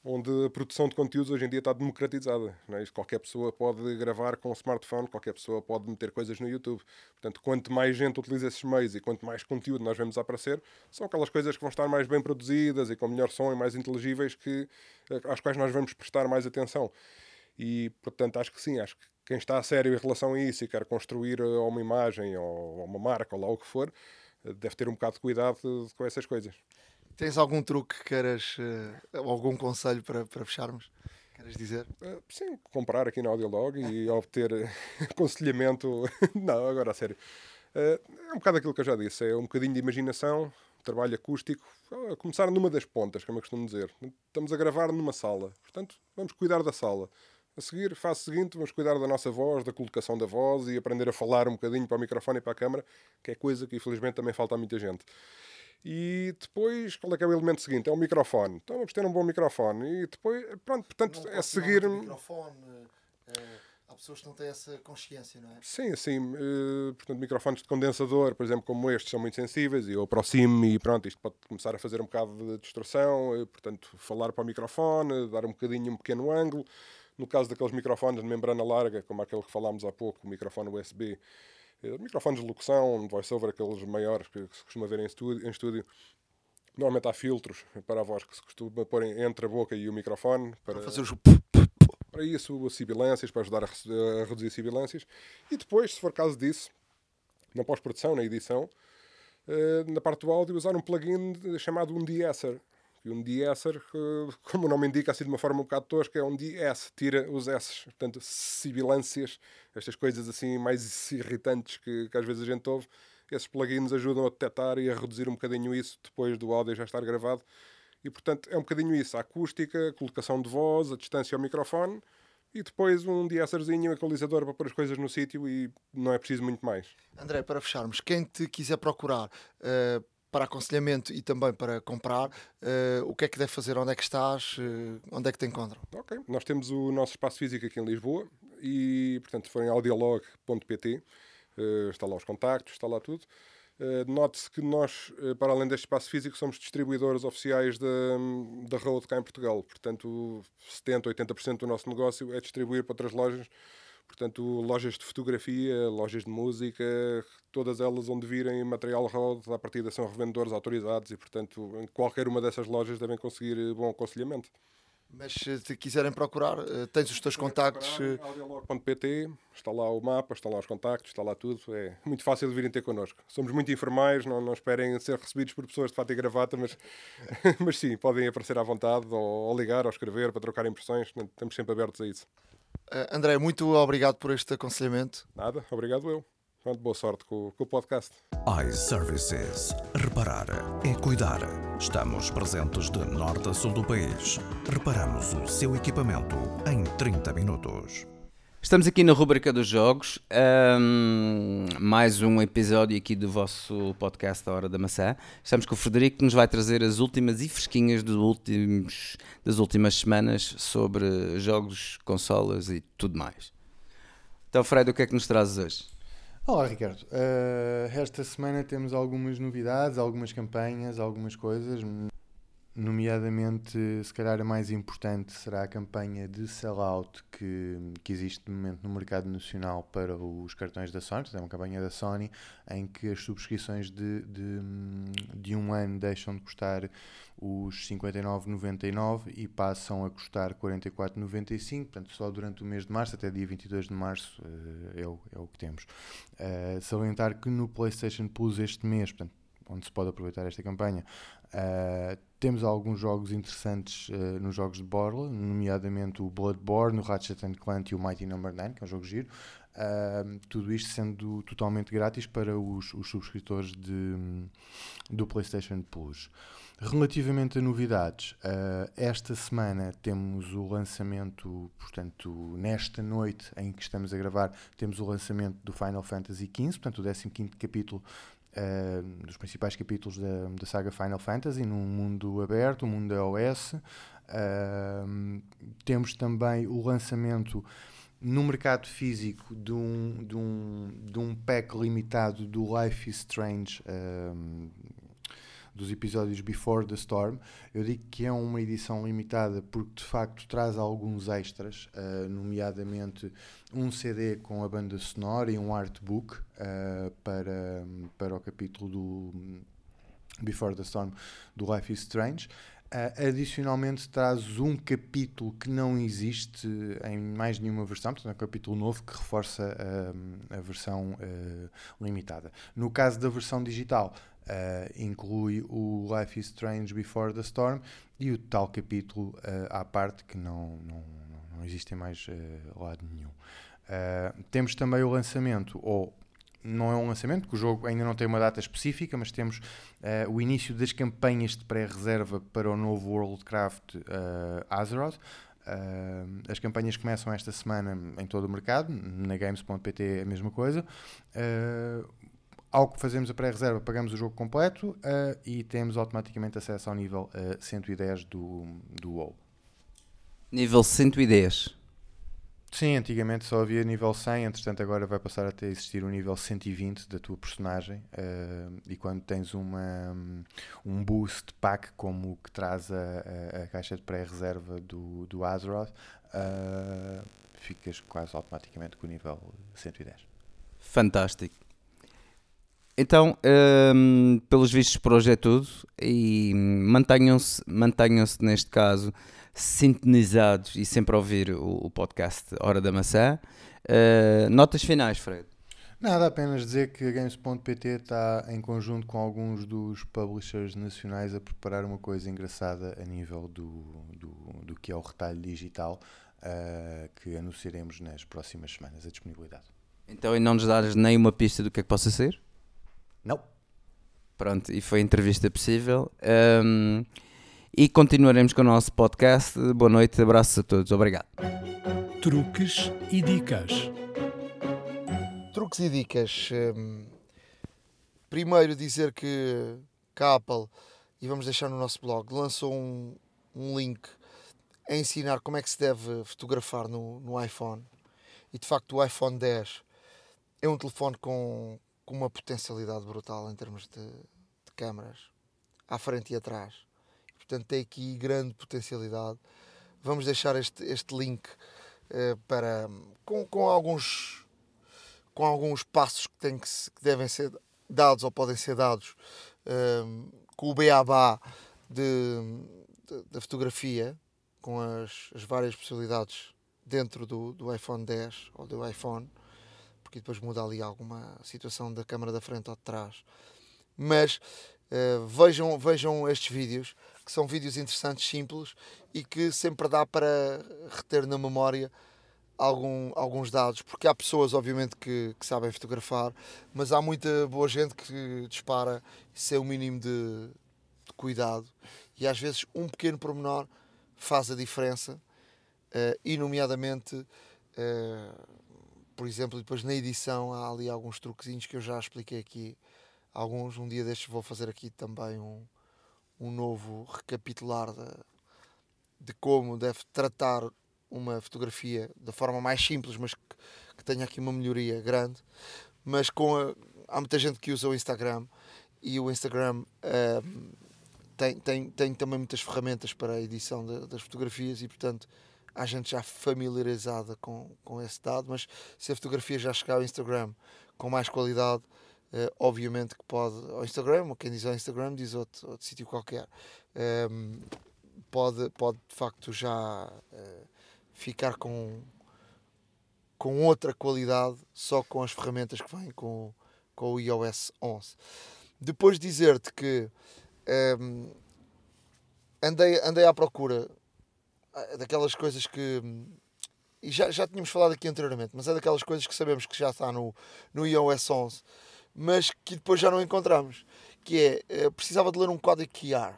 onde a produção de conteúdos hoje em dia está democratizada. Não é? Qualquer pessoa pode gravar com um smartphone, qualquer pessoa pode meter coisas no YouTube. Portanto, quanto mais gente utiliza esses meios e quanto mais conteúdo nós vemos aparecer, são aquelas coisas que vão estar mais bem produzidas e com melhor som e mais inteligíveis que, eh, às quais nós vamos prestar mais atenção. E, portanto, acho que sim, acho que quem está a sério em relação a isso e quer construir eh, uma imagem ou uma marca ou lá o que for, eh, deve ter um bocado de cuidado com essas coisas. Tens algum truque que queiras, uh, algum conselho para, para fecharmos? Queres dizer? Uh, sim, comprar aqui na Audiolog e obter aconselhamento. Não, agora a sério. Uh, é um bocado aquilo que eu já disse, é um bocadinho de imaginação, trabalho acústico, a começar numa das pontas, como eu costumo dizer. Estamos a gravar numa sala, portanto, vamos cuidar da sala. A seguir, fase seguinte, vamos cuidar da nossa voz, da colocação da voz e aprender a falar um bocadinho para o microfone e para a câmara, que é coisa que infelizmente também falta a muita gente. E depois, qual é que é o elemento seguinte? É o microfone. Então vamos ter um bom microfone. E depois, pronto, portanto, Não é pode ser seguir. um microfone, eh, há pessoas que não têm essa consciência, não é? Sim, assim, eh, portanto, microfones de condensador, por exemplo, como estes, são muito sensíveis e eu aproximo e pronto, isto pode começar a fazer um bocado de distorção, eh, portanto, falar para o microfone, dar um bocadinho, um pequeno ângulo. No caso daqueles microfones de membrana larga, como aquele que falámos há pouco, o microfone USB, microfones de locução, voiceover, aqueles maiores que se costuma ver em estúdio, em estúdio, Normalmente há filtros para a voz que se costuma pôr entre a boca e o microfone para, Para fazer os. para isso, sibilâncias, para ajudar a, a reduzir sibilâncias. E depois, se for caso disso, na pós-produção, na edição, eh, na parte do áudio, usar um plugin de- chamado um de-esser. E um de-esser, como o nome indica, assim de uma forma um bocado tosca, é um de-S, tira os S. Portanto, sibilâncias, estas coisas assim mais irritantes que, que às vezes a gente ouve, esses plugins ajudam a detectar e a reduzir um bocadinho isso depois do áudio já estar gravado. E portanto é um bocadinho isso: a acústica, a colocação de voz, a distância ao microfone e depois um de-esserzinho, um equalizador para pôr as coisas no sítio e não é preciso muito mais. André, para fecharmos, quem te quiser procurar eh, para aconselhamento e também para comprar, eh, o que é que deve fazer? Onde é que estás? Eh, onde é que te encontram? Ok, nós temos o nosso espaço físico aqui em Lisboa e, portanto, se forem audiolog.pt, eh, está lá os contactos, está lá tudo. Eh, Note-se que nós, para além deste espaço físico, somos distribuidores oficiais da, da Road cá em Portugal. Portanto, 70%, 80% do nosso negócio é distribuir para outras lojas. Portanto, lojas de fotografia, lojas de música, todas elas onde virem material Road, à partida são revendedores autorizados e, portanto, em qualquer uma dessas lojas devem conseguir eh, bom aconselhamento. Mas se te quiserem procurar, eh, tens os teus contactos. eh, Audiolog.pt, está lá o mapa, está lá os contactos, está lá tudo. É muito fácil de virem ter connosco. Somos muito informais, não, não esperem ser recebidos por pessoas de fato e gravata, mas, mas sim, podem aparecer à vontade, ou, ou ligar, ou escrever, para trocar impressões. Estamos sempre abertos a isso. Eh, André, muito obrigado por este aconselhamento. Nada, obrigado eu. Pronto, boa sorte com, com o podcast. iServices. Reparar é cuidar. Estamos presentes de norte a sul do país. Reparamos o seu equipamento em 30 minutos. Estamos aqui na rubrica dos jogos, ahm, mais um episódio aqui do vosso podcast A Hora da Maçã. Estamos com o Frederico que nos vai trazer as últimas e fresquinhas últimos, das últimas semanas sobre jogos, consolas e tudo mais. Então, Fred, o que é que nos trazes hoje? Olá Ricardo, Eh, esta semana temos algumas novidades, algumas campanhas, algumas coisas, nomeadamente se calhar a mais importante será a campanha de sellout que, que existe de momento no mercado nacional para os cartões da Sony, é uma campanha da Sony em que as subscrições de, de, de um ano deixam de custar os 59,99 e passam a custar 44,95, portanto só durante o mês de março, até dia 22 de março eh, é, o, é o que temos. Uh, salientar que no PlayStation Plus este mês, portanto, onde se pode aproveitar esta campanha, uh, temos alguns jogos interessantes uh, nos jogos de borla, nomeadamente o Bloodborne, o Ratchet Clank e o Mighty Number 9, que é um jogo giro. Uh, tudo isto sendo totalmente grátis para os, os subscritores de, do PlayStation Plus. Relativamente a novidades, uh, esta semana temos o lançamento, portanto, nesta noite em que estamos a gravar, temos o lançamento do Final Fantasy XV, portanto, o 15 capítulo, uh, dos principais capítulos da, da, saga Final Fantasy, num mundo aberto, um mundo da OS. Uh, temos também o lançamento no mercado físico de um, de um, de um pack limitado do Life is Strange dos episódios Before the Storm. Eu digo que é uma edição limitada porque de facto traz alguns extras, uh, nomeadamente um CD com a banda sonora e um artbook uh, para, para o capítulo do Before the Storm do Life is Strange. Uh, adicionalmente traz um capítulo que não existe em mais nenhuma versão, portanto é um capítulo novo que reforça a versão uh, limitada. No caso da versão digital, uh, inclui o Life is Strange Before the Storm e o tal capítulo à parte que não, não, não existe mais lado nenhum. temos também o lançamento, ou não é um lançamento, que o jogo ainda não tem uma data específica, mas temos uh, o início das campanhas de pré-reserva para o novo Worldcraft uh, Azeroth. Uh, as campanhas começam esta semana em todo o mercado, na games.pt é a mesma coisa. Uh, ao que fazemos a pré-reserva, pagamos o jogo completo uh, e temos automaticamente acesso ao nível 110 do, do WoW. Nível 110? Sim, antigamente só havia nível 100, entretanto agora vai passar a ter existir o um nível 120 da tua personagem uh, e quando tens uma, um boost pack como o que traz a, a, a caixa de pré-reserva do, do Azeroth, uh, ficas quase automaticamente com o nível 110. Fantástico. Então, um, pelos vistos por hoje é tudo e mantenham-se mantenham neste caso sintonizados e sempre a ouvir o, o podcast Hora da Maçã. Uh, notas finais, Fred? Nada, apenas dizer que a Games.pt está em conjunto com alguns dos publishers nacionais a preparar uma coisa engraçada a nível do, do, do que é o retalho digital uh, que anunciaremos nas próximas semanas a disponibilidade. Então, e não nos dares nem uma pista do que é que possa ser? Não. Pronto, e foi a entrevista possível. Um, e continuaremos com o nosso podcast. Boa noite, abraços a todos. Obrigado. Truques e dicas. Truques e dicas. Primeiro dizer que, que a Apple, e vamos deixar no nosso blog, lançou um, um link a ensinar como é que se deve fotografar no, no iPhone. E de facto o iPhone 10 é um telefone com, com uma potencialidade brutal em termos de, de câmaras, à frente e atrás portanto tem aqui grande potencialidade. Vamos deixar este, este link uh, para, com, com, alguns, com alguns passos que, que, que devem ser dados ou podem ser dados uh, com o beabá da fotografia, com as, as várias possibilidades dentro do, do iPhone 10 ou do iPhone, porque depois muda ali alguma situação da câmara da frente ou de trás. Mas uh, vejam, vejam estes vídeos, que são vídeos interessantes, simples e que sempre dá para reter na memória algum, alguns dados, porque há pessoas, obviamente, que, que, sabem fotografar, mas há muita boa gente que dispara sem o mínimo de, de, cuidado e às vezes um pequeno pormenor faz a diferença, uh, e nomeadamente, uh, por exemplo, depois na edição há ali alguns truquezinhos que eu já expliquei aqui. Alguns, um dia destes vou fazer aqui também um, um novo recapitular de, de como deve tratar uma fotografia da forma mais simples, mas que, que tenha aqui uma melhoria grande. Mas com a, há muita gente que usa o Instagram e o Instagram uh, tem, tem, tem também muitas ferramentas para a edição de, das fotografias e, portanto, há gente já familiarizada com, com esse dado. Mas se a fotografia já chegar ao Instagram com mais qualidade, Uh, obviamente que pode ao Instagram, ou quem diz ao Instagram diz outro, outro sítio qualquer. Ehm, pode, pode de facto já uh, ficar com, com outra qualidade só com as ferramentas que vêm com, com o iOS 11. Depois dizer-te que ehm, andei, andei à procura eh, daquelas coisas que e já, já tínhamos falado aqui anteriormente, mas é daquelas coisas que sabemos que já está no, no iOS 11 mas que depois já não encontramos. Que é, eh, precisava de ler um código QR.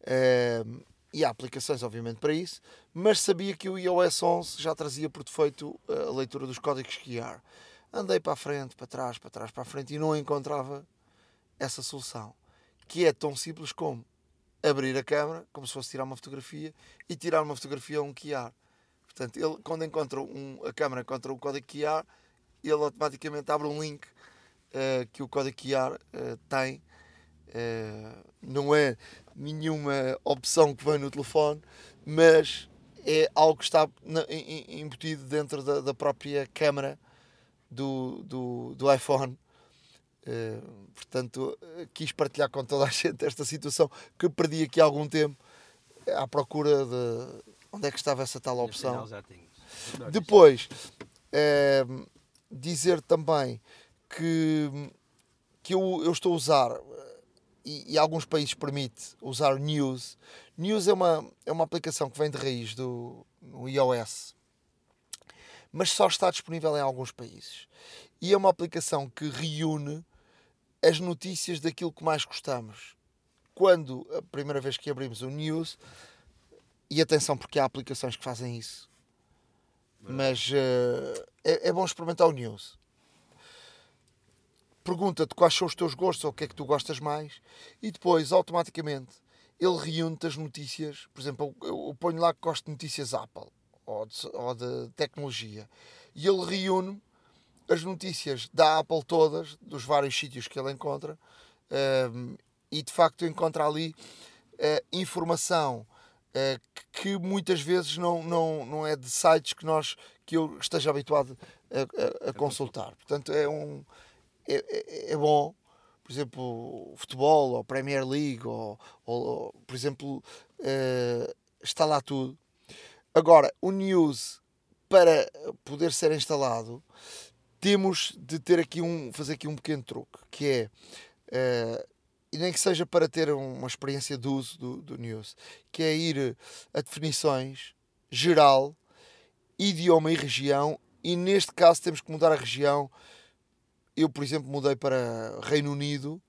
Uh, e há aplicações, obviamente, para isso, mas sabia que o iOS 11 já trazia por defeito eh, a leitura dos códigos QR. Andei para a frente, para trás, para trás, para a frente e não encontrava essa solução, que é tão simples como abrir a câmera, como se fosse tirar uma fotografia, e tirar uma fotografia a um QR. Portanto, ele, quando encontra um, a câmera encontra o código QR, ele automaticamente abre um link uh, que o código QR uh, tem. Uh, não é nenhuma opção que vem no telefone, mas é algo que está na, embutido dentro da, da, própria câmera do, do, do iPhone. Portanto, quis partilhar com toda a gente esta situação que perdi aqui há algum tempo à procura de onde é que estava essa tal opção. Depois, dizer também que, que eu, eu estou a usar, e, e, alguns países permite usar News. News é uma, é uma aplicação que vem de raiz do no iOS, mas só está disponível em alguns países. E é uma aplicação que reúne as notícias daquilo que mais gostamos. Quando a primeira vez que abrimos o News, e atenção porque há aplicações que fazem isso, mas uh, é, é bom experimentar o News pergunta-te quais são os teus gostos ou o que é que tu gostas mais e depois automaticamente ele reúne-te as notícias. Por exemplo, eu, eu, ponho lá que gosto de notícias Apple ou de, ou de tecnologia e ele reúne as notícias da Apple todas, dos vários sítios que ele encontra, um, e de facto encontra ali uh, informação uh, que, que, muitas vezes não, não, não é de sites que, nós, que eu esteja habituado a, a, a consultar. Portanto, é um é, é, é bom, por exemplo, futebol ou Premier League, ou, ou por exemplo, uh, está lá tudo. Agora, o News, para poder ser instalado, temos de ter aqui um, fazer aqui um pequeno truque, que é, uh, e nem que seja para ter uma experiência de uso do, do News, que é ir a definições, geral, idioma e região, e neste caso temos que mudar a região eu, por exemplo, mudei para Reino Unido,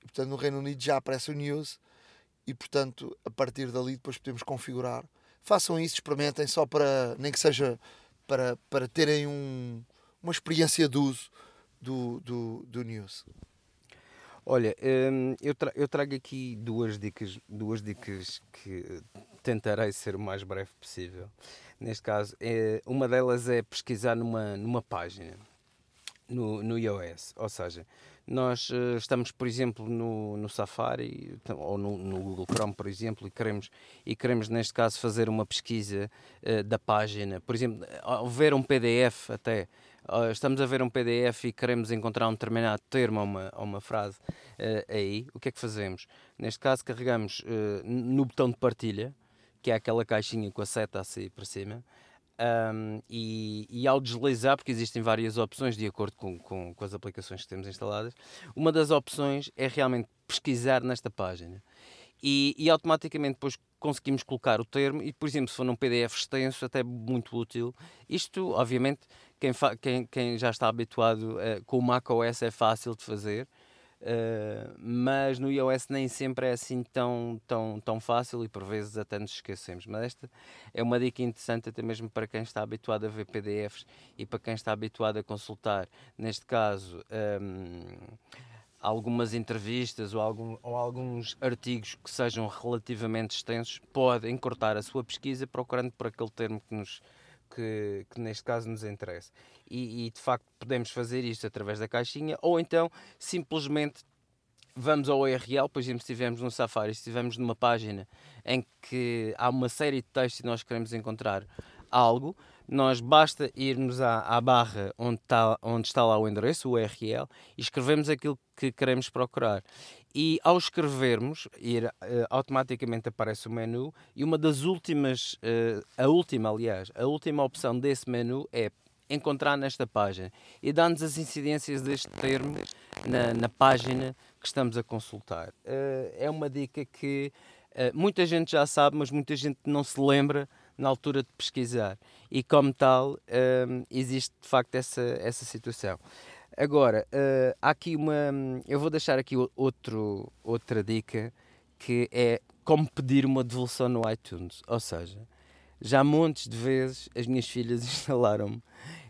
e, portanto, no Reino Unido já aparece o News, e portanto, a partir dali depois podemos configurar. Façam isso, experimentem, só para, nem que seja para, para terem um, uma experiência de uso do, do, do News. Olha, hum, eu, eu trago aqui duas dicas, duas dicas que tentarei ser o mais breve possível. Neste caso, é, uma delas é pesquisar numa, numa página no, no iOS. Ou seja, nós uh, estamos, por exemplo, no, no Safari então, ou no, no, Google Chrome, por exemplo, e queremos, e queremos neste caso fazer uma pesquisa uh, da página. Por exemplo, ao ver um PDF até, estamos a ver um PDF e queremos encontrar um determinado termo ou uma, ou uma frase aí, o que é que fazemos? Neste caso carregamos no botão de partilha, que é aquela caixinha com a seta assim para cima, um, e, e, ao deslizar, porque existem várias opções de acordo com, com, com, as aplicações que temos instaladas, uma das opções é realmente pesquisar nesta página. E, e automaticamente depois conseguimos colocar o termo e, por exemplo, se for num PDF extenso, até muito útil. Isto, obviamente, quem, quem, quem já está habituado uh, com o macOS é fácil de fazer. Uh, mas no iOS nem sempre é assim tão, tão, tão fácil e por vezes até nos esquecemos. Mas esta é uma dica interessante até mesmo para quem está habituado a ver PDFs e para quem está habituado a consultar, neste caso, um, algumas entrevistas ou, algum, ou alguns artigos que sejam relativamente extensos, pode encurtar a sua pesquisa procurando por aquele termo que nos que, que, neste caso nos interessa. E, e, de facto podemos fazer isto através da caixinha, ou então simplesmente vamos ao URL, por exemplo, se estivermos no Safari, se estivermos numa página em que há uma série de textos e nós queremos encontrar algo, nós basta irmos à, à barra onde está, onde está lá o endereço, o URL, e escrevemos aquilo que queremos procurar. E ao escrevermos, ir, uh, automaticamente aparece o menu e uma das últimas, uh, a última aliás, a última opção desse menu é encontrar nesta página e dá-nos as incidências deste termo na, na, página que estamos a consultar. Uh, é uma dica que muita gente já sabe, mas muita gente não se lembra na altura de pesquisar. E como tal, existe de facto essa, essa situação. Agora, uh, há aqui uma. Eu vou deixar aqui outro, outra dica que é como pedir uma devolução no iTunes. Ou seja, já montes de vezes as minhas filhas instalaram-me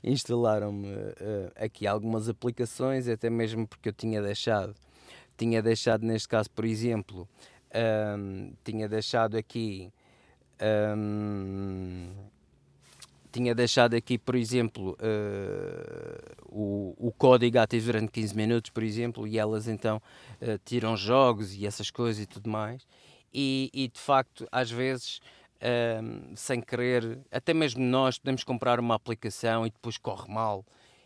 instalaram uh, aqui algumas aplicações, até mesmo porque eu tinha deixado, tinha deixado neste caso, por exemplo, um, tinha deixado aqui um, tinha deixado aqui, por exemplo, uh, o, o código ativo durante 15 minutos, por exemplo, e elas então uh, tiram jogos e essas coisas e tudo mais. E, e de facto, às vezes, sem querer, até mesmo nós podemos comprar uma aplicação e depois corre mal.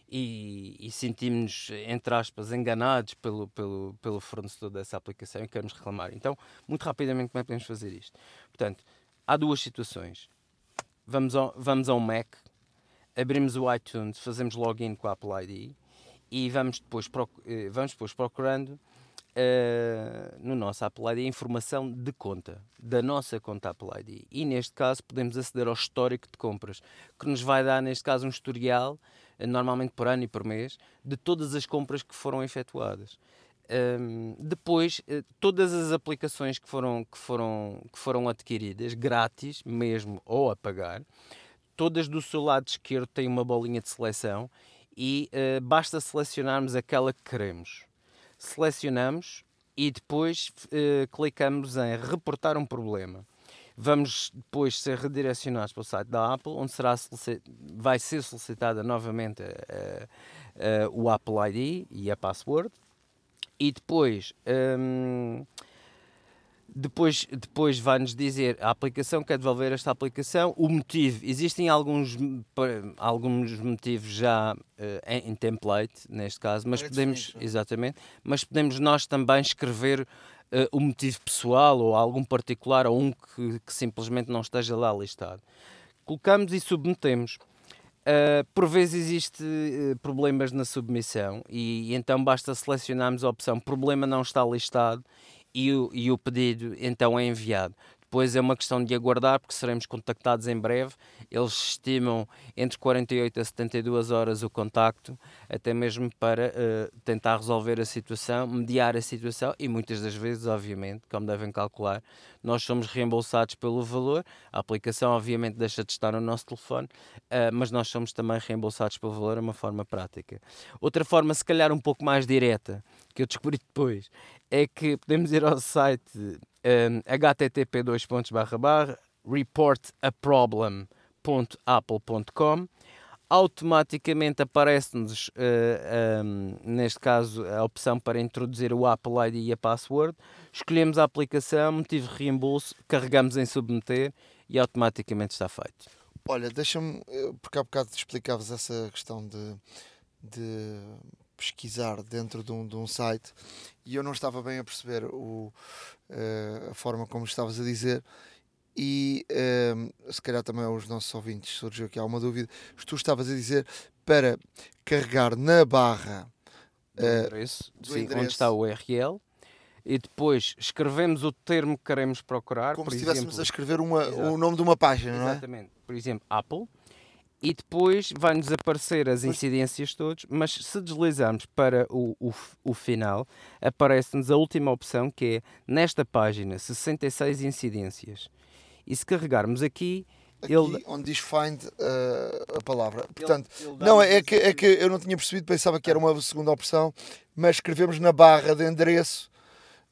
E, e sentimos-nos, entre aspas, enganados pelo, pelo, pelo fornecedor dessa aplicação e queremos reclamar. Então, muito rapidamente, como é que podemos fazer isto? Portanto, há duas situações vamos ao, vamos ao Mac, abrimos o iTunes, fazemos login com a Apple ID e vamos depois, eh, vamos depois procurando uh, no nosso Apple ID informação de conta, da nossa conta Apple ID. E neste caso podemos aceder ao histórico de compras, que nos vai dar, neste caso, um historial, uh, normalmente por ano e por mês, de todas as compras que foram efetuadas. Um, depois, uh, todas as aplicações que foram, que, foram, que foram adquiridas, grátis mesmo ou a pagar, todas do seu lado esquerdo têm uma bolinha de seleção e uh, basta selecionarmos aquela que queremos. Selecionamos e depois uh, clicamos em reportar um problema. Vamos depois ser redirecionados para o site da Apple, onde será vai ser solicitada novamente uh, o Apple ID e a password. E depois um, depois, depois vai-nos dizer a aplicação quer devolver esta aplicação, o motivo. Existem alguns, alguns motivos já uh, em, em, template, neste caso, mas podemos, exatamente, mas podemos nós também escrever uh, o motivo pessoal ou algum particular ou um que, que simplesmente não esteja lá listado. Colocamos e submetemos. Uh, por vezes existe uh, problemas na submissão e, e, então basta selecionarmos a opção problema não está listado e o, e o pedido então é enviado. Depois é uma questão de aguardar, porque seremos contactados em breve. Eles estimam entre 48 a 72 horas o contacto, até mesmo para uh, tentar resolver a situação, mediar a situação e muitas das vezes, obviamente, como devem calcular, nós somos reembolsados pelo valor. A aplicação, obviamente, deixa de estar no nosso telefone, uh, mas nós somos também reembolsados pelo valor, é uma forma prática. Outra forma, se calhar um pouco mais direta, que eu descobri depois, é que podemos ir ao site um, http reportaproblem.apple.com automaticamente aparece-nos, uh, eh, um, neste caso, a opção para introduzir o Apple ID e a password. Escolhemos a aplicação, motivo de reembolso, carregamos em submeter e automaticamente está feito. Olha, deixa-me, porque há bocado explicavas essa questão de, de pesquisar dentro de um, de um site e eu não estava bem a perceber o, uh, a forma como estavas a dizer e uh, se calhar também aos nossos ouvintes surgiu aqui alguma dúvida. Tu estavas a dizer para carregar na barra do uh, endereço, do sim, endereço. onde está o URL e depois escrevemos o termo que queremos procurar. Como se estivéssemos a escrever uma, o nome de uma página, não é? Exatamente. Por exemplo, Apple e depois vai-nos aparecer as incidências todas, mas se deslizarmos para o, o, o final, aparece-nos a última opção que é nesta página 66 incidências. E se carregarmos aqui, Aqui, ele... onde diz find uh, a palavra. Portanto, ele, ele não, é que, é que eu não tinha percebido, pensava que era uma segunda opção, mas escrevemos na barra de endereço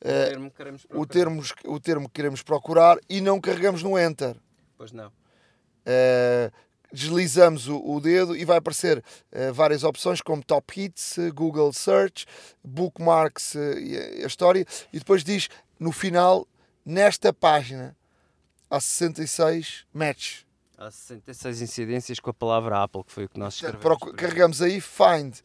uh, o, termo o, termo, o termo que queremos procurar e não carregamos no enter. Pois não. Uh, deslizamos o, o, dedo e vai aparecer uh, várias opções como Top Hits, uh, Google Search, Bookmarks uh, e a história e depois diz no final nesta página há 66 matches. Há 66 incidências com a palavra Apple, que foi o que nós escrevemos. Carregamos aí Find eh,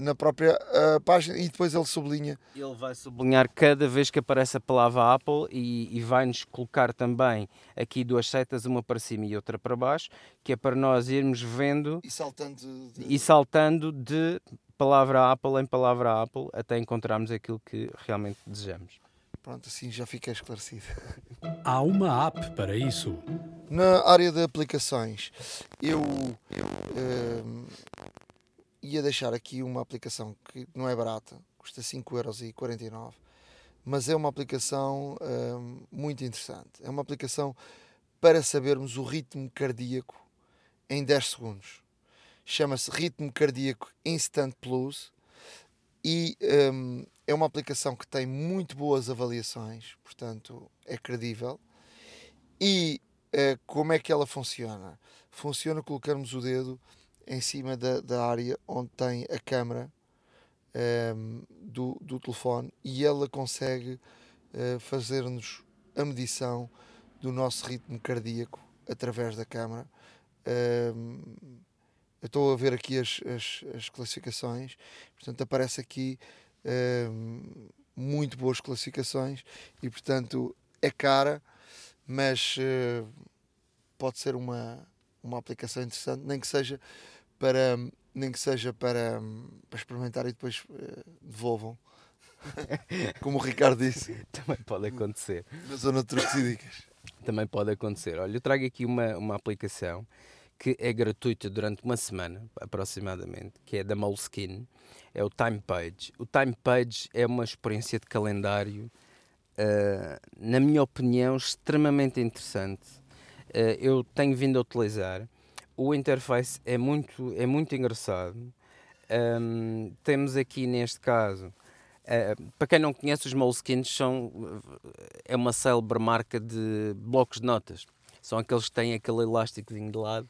na própria uh, página e depois ele sublinha. Ele vai sublinhar cada vez que aparece a palavra Apple e, e vai-nos colocar também aqui duas setas, uma para cima e outra para baixo, que é para nós irmos vendo e saltando de, e saltando de palavra Apple em palavra Apple até encontrarmos aquilo que realmente desejamos. Pronto, assim já fica esclarecido. Há uma app para isso. Na área de aplicações, eu, eu uh, ia deixar aqui uma aplicação que não é barata, custa 5,49€, mas é uma aplicação hum, muito interessante. É uma aplicação para sabermos o ritmo cardíaco em 10 segundos. Chama-se Ritmo Cardíaco Instant Plus e hum, é uma aplicação que tem muito boas avaliações, portanto é credível. E uh, como é que ela funciona? Funciona colocarmos o dedo em cima da, da área onde tem a câmera um, ehm, do, do telefone e ela consegue uh, fazer-nos a medição do nosso ritmo cardíaco através da câmera. Um, ehm, eu estou a ver aqui as, as, as classificações, portanto, aparece aqui um, ehm, muito boas classificações e, portanto, é cara, mas uh, pode ser uma, uma aplicação interessante, nem que seja para nem que seja para, para experimentar e depois uh, devolvam. Como o Ricardo disse, Também pode acontecer. na zona de. Também pode acontecer. Olha, eu trago aqui uma, uma aplicação que é gratuita durante uma semana, aproximadamente, que é da Moleskine. É o Time Page. O Time Page é uma experiência de calendário, uh, na minha opinião, extremamente interessante. Uh, eu tenho vindo a utilizar. O interface é muito, é muito engraçado. Um, temos aqui neste caso Uh, para quem não conhece, os Moleskines são é uma célebre marca de blocos de notas. São aqueles que têm aquele elástico de lado.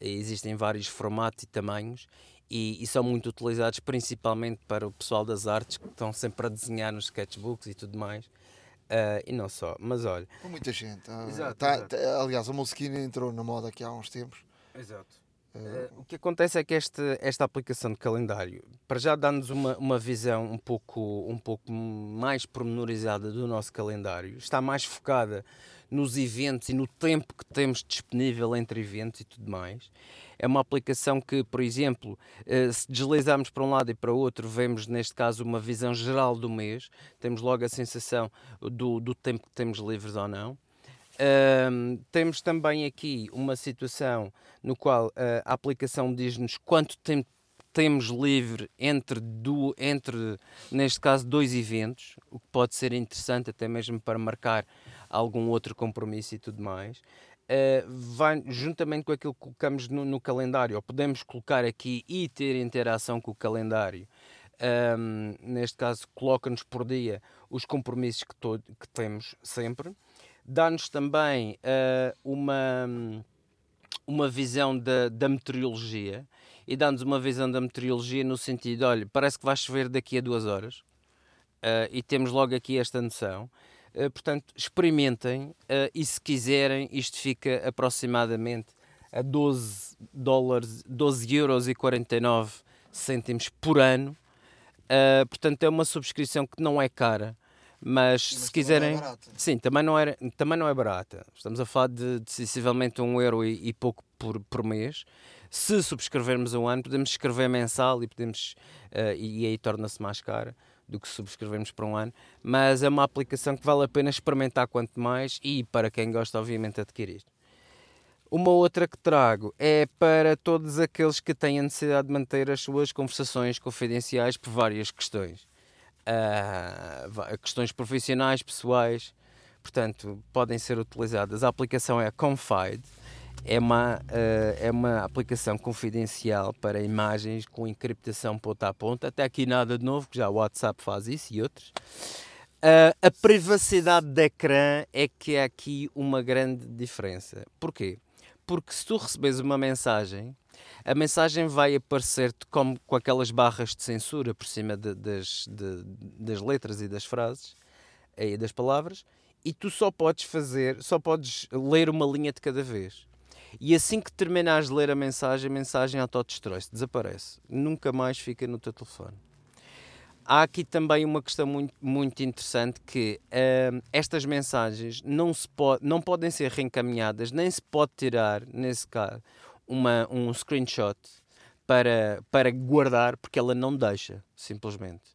Existem vários formatos e tamanhos e, e, são muito utilizados principalmente para o pessoal das artes que estão sempre a desenhar nos sketchbooks e tudo mais. Uh, e não só, mas olha. Com muita gente. Uh, Exato, tá, exato. tá- aliás, a Moleskine entrou na moda aqui há uns tempos. Exato. Uh, o que acontece é que esta, esta aplicação de calendário, para já dá-nos uma, uma visão um pouco, um pouco mais pormenorizada do nosso calendário, está mais focada nos eventos e no tempo que temos disponível entre eventos e tudo mais. É uma aplicação que, por exemplo, eh, se deslizarmos para um lado e para outro, vemos neste caso uma visão geral do mês, temos logo a sensação do, do tempo que temos livres ou não. Ahm, temos também aqui uma situação no qual ah, a aplicação diz-nos quanto tempo temos livre entre, do, entre, neste caso, dois eventos, o que pode ser interessante até mesmo para marcar algum outro compromisso e tudo mais. Ah, vai, juntamente com aquilo que colocamos no, no calendário, ou podemos colocar aqui e ter interação com o calendário, Ahm, neste caso, coloca-nos por dia os compromissos que, to- que temos sempre dá-nos também eh, uma, uma visão da, da meteorologia e dá-nos uma visão da meteorologia no sentido, olha, parece que vai chover daqui a duas horas eh, e temos logo aqui esta noção. Eh, portanto, experimentem e se quiserem, isto fica aproximadamente a 12 dólares, 12 euros e 49 cêntimos por ano. Portanto, é uma subscrição que não é cara, mas, Mas se também quiserem... é. Sim, também não, era, também não é barata. Estamos a falar de, de sensivelmente um euro e, e pouco por, por mês. Se subscrevermos um ano, podemos escrever mensal e podemos eh, e, e aí torna-se mais cara do que subscrevermos para um ano. Mas é uma aplicação que vale a pena experimentar quanto mais e para quem gosta, obviamente, adquirir. Uma outra que trago é para todos aqueles que têm a necessidade de manter as suas conversações confidenciais por várias questões. Va- questões profissionais, pessoais, portanto, podem ser utilizadas. A aplicação é a Confide, é uma, ah, é uma aplicação confidencial para imagens com encriptação ponta a ponta. Até aqui nada de novo, que já o WhatsApp faz isso e outros. Ah, a privacidade de ecrã é que é aqui uma grande diferença. Porquê? Porque se tu recebes uma mensagem, a mensagem vai aparecer-te como com aquelas barras de censura por cima de- das, de- das letras e das frases e das palavras, e tu só podes fazer, só podes ler uma linha de cada vez. E assim que terminares de ler a mensagem, a mensagem autodestrói-se, desaparece. Nunca mais fica no teu telefone. Há aqui também uma questão muito, muito interessante que hum, estas mensagens não, se pode, não podem ser reencaminhadas, nem se pode tirar, nesse caso, uma, um screenshot para, para guardar, porque ela não deixa, simplesmente.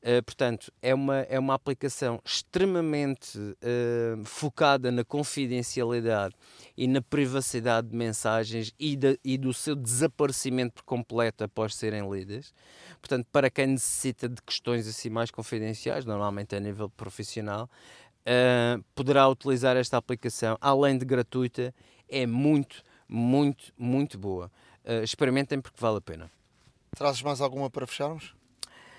Uh, portanto, é uma, é uma aplicação extremamente uh, focada na confidencialidade e na privacidade de mensagens e, da- e do seu desaparecimento por completo após serem lidas. Portanto, para quem necessita de questões assim mais confidenciais, normalmente a nível profissional, uh, poderá utilizar esta aplicação, além de gratuita, é muito, muito, muito boa. Uh, experimentem porque vale a pena. Trazes mais alguma para fecharmos?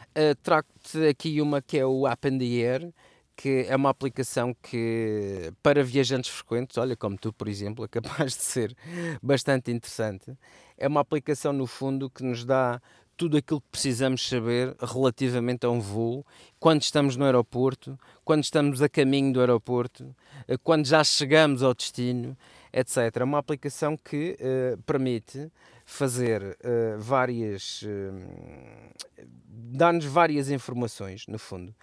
Uh, Trago-te aqui uma que é o App in the Air, que é uma aplicação que, para viajantes frequentes, olha, como tu, por exemplo, é capaz de ser bastante interessante. É uma aplicação, no fundo, que nos dá tudo aquilo que precisamos saber relativamente a um voo, quando estamos no aeroporto, quando estamos a caminho do aeroporto, eh, quando já chegamos ao destino, etc. É uma aplicação que eh, permite fazer eh, várias. eh, dá-nos várias informações, no fundo.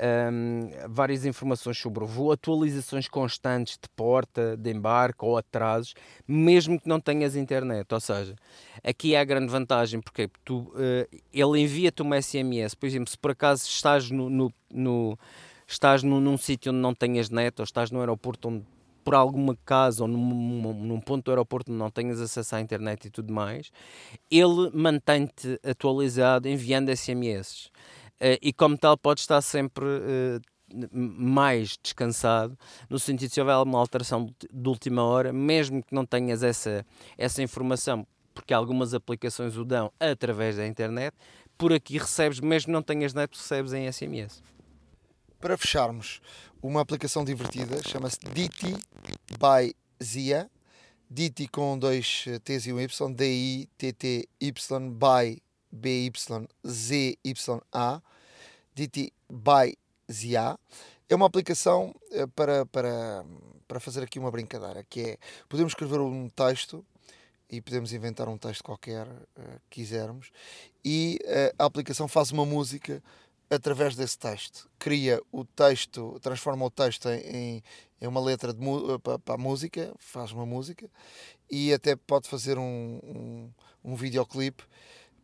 um, várias informações sobre o voo, atualizações constantes de porta, de embarque ou atrasos, mesmo que não tenhas internet. Ou seja, aqui é a grande vantagem, porque tu, uh, ele envia-te uma SMS, por exemplo, se por acaso estás no, no, no estás num, num sítio onde não tenhas net ou estás no aeroporto onde por alguma casa ou num, num, ponto do aeroporto não tenhas acesso à internet e tudo mais, ele mantém-te atualizado enviando SMS. Uh, eh, e como tal, pode estar sempre uh, mais descansado, no sentido de se houver alguma alteração de última hora, mesmo que não tenhas essa, essa informação, porque algumas aplicações o dão através da internet, por aqui recebes, mesmo não tenhas net, recebes em SMS. Para fecharmos, uma aplicação divertida, chama-se Diti by Zia. Diti com dois T's e um Y, D-I-T-T-Y by B-Y-Z-Y-A. Diti by Zia. É uma aplicação eh, para, para, para fazer aqui uma brincadeira, que é, podemos escrever um texto e podemos inventar um texto qualquer uh, quisermos e uh, a aplicação faz uma música através desse texto. Cria o texto, transforma o texto em, em uma letra de, para, para, a música, faz uma música e até pode fazer um, um, um videoclipe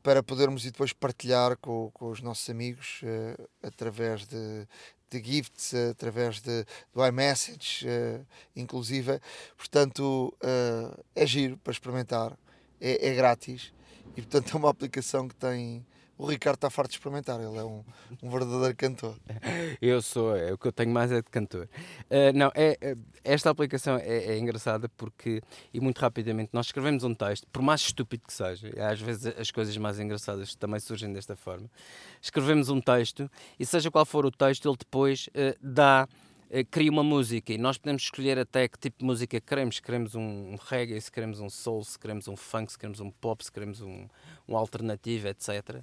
para podermos e depois partilhar com, com os nossos amigos uh, através de, de gifts, através de, do iMessage, uh, inclusive. Portanto, uh, é giro para experimentar, é, é grátis e, portanto, é uma aplicação que tem o Ricardo está farto de experimentar, ele é um, um verdadeiro cantor. eu sou, é o que eu tenho mais é de cantor. Uh, não, é, é, esta aplicação é, é, engraçada porque, e muito rapidamente, nós escrevemos um texto, por mais estúpido que seja, às vezes as coisas mais engraçadas também surgem desta forma. Escrevemos um texto e, seja qual for o texto, ele depois uh, dá cria uma música e nós podemos escolher até que tipo de música queremos. Se queremos um, reggae, se queremos um soul, se queremos um funk, se queremos um pop, se queremos um, um alternativo, etc. Uh,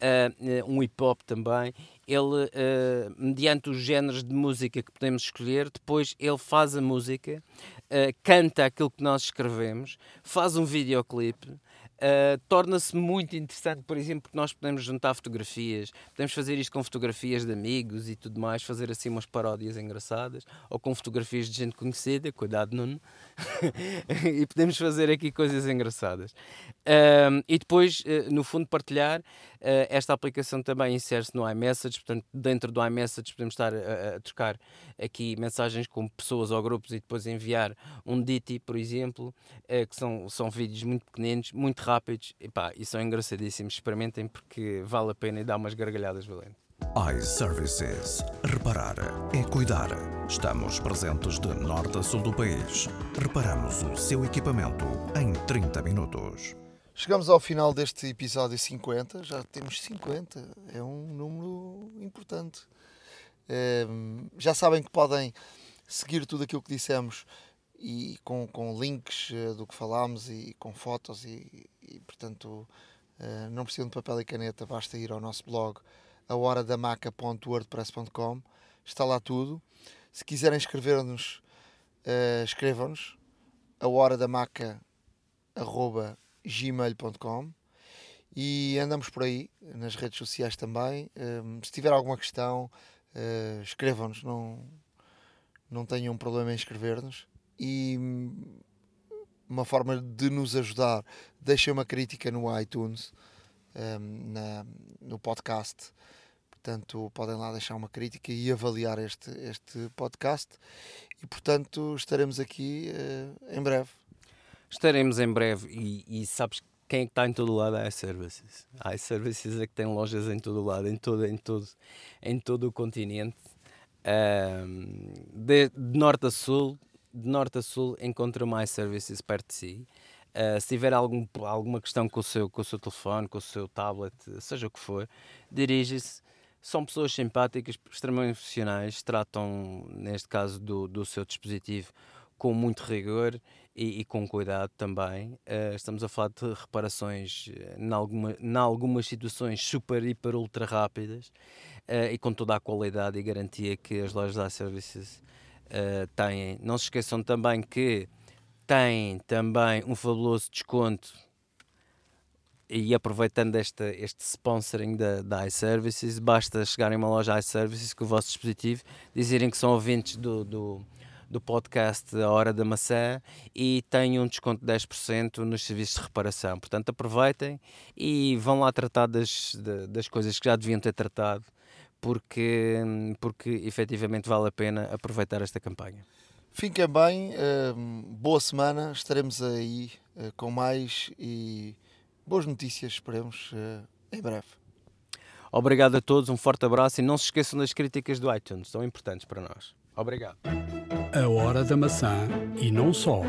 eh, eh, um hip hop também. Ele, uh, mediante os géneros de música que podemos escolher, depois ele faz a música, uh, canta aquilo que nós escrevemos, faz um videoclipe Uh, torna-se muito interessante, por exemplo, porque nós podemos juntar fotografias, podemos fazer isto com fotografias de amigos e tudo mais, fazer assim umas paródias engraçadas, ou com fotografias de gente conhecida, cuidado Nuno, e podemos fazer aqui coisas engraçadas. Uh, e depois, uh, no fundo, partilhar, esta aplicação também insere-se no iMessage, portanto, dentro do iMessage podemos estar a, a, trocar aqui mensagens com pessoas ou grupos e depois enviar um Diti, por exemplo, que são, são vídeos muito pequeninos, muito rápidos e, pá, e são engraçadíssimos. Experimentem porque vale a pena e dá umas gargalhadas valentes. iServices. Reparar é cuidar. Estamos presentes de norte a sul do país. Reparamos o seu equipamento em 30 minutos. Chegamos ao final deste episódio 50. Já temos 50. É um número importante. Ehm, já sabem que podem seguir tudo aquilo que dissemos e com, com links uh, do que falámos e com fotos e, e portanto uh, não precisam de papel e caneta, basta ir ao nosso blog ahoradamaca.wordpress.com está lá tudo. Se quiserem escrever-nos, uh, escrevam-nos ahoradamaca.gmail.com e andamos por aí nas redes sociais também. se tiver alguma questão, escrevam-nos, não, não tenham problema em escrever-nos e uma forma de nos ajudar, deixem uma crítica no iTunes, um, na, no podcast. Portanto, podem lá deixar uma crítica e avaliar este, este podcast. E, portanto, estaremos aqui uh, em breve. Estaremos em breve. E, e sabes quem é que está em todo lado? A iServices. A iServices é que tem lojas em todo lado, em todo, em todo, em todo o continente. Um, de, de norte a sul, de norte a sul, encontra mais services perto de si. Uh, se tiver algum, alguma questão com o, seu, com o seu telefone, com o seu tablet, seja o que for, dirige-se. São pessoas simpáticas, extremamente profissionais, tratam, neste caso, do, do seu dispositivo com muito rigor e, e com cuidado também. Uh, estamos a falar de reparações, em, alguma, algumas situações, super, hiper, ultra rápidas uh, e com toda a qualidade e garantia que as lojas da Services uh, têm. Não se esqueçam também que têm também um fabuloso desconto e aproveitando este, este sponsoring da, da iServices, basta chegarem a uma loja iServices com o vosso dispositivo, dizerem que são ouvintes do, do, do podcast A Hora da Maçã e têm um desconto de 10% nos serviços de reparação. Portanto, aproveitem e vão lá tratar das, das coisas que já deviam ter tratado, porque, porque efetivamente vale a pena aproveitar esta campanha. Fiquem bem, uh, boa semana, estaremos aí uh, com mais e boas notícias, esperemos, uh, em breve. Obrigado a todos, um forte abraço e não se esqueçam das críticas do iTunes, são importantes para nós. Obrigado. A Hora da Maçã e não só.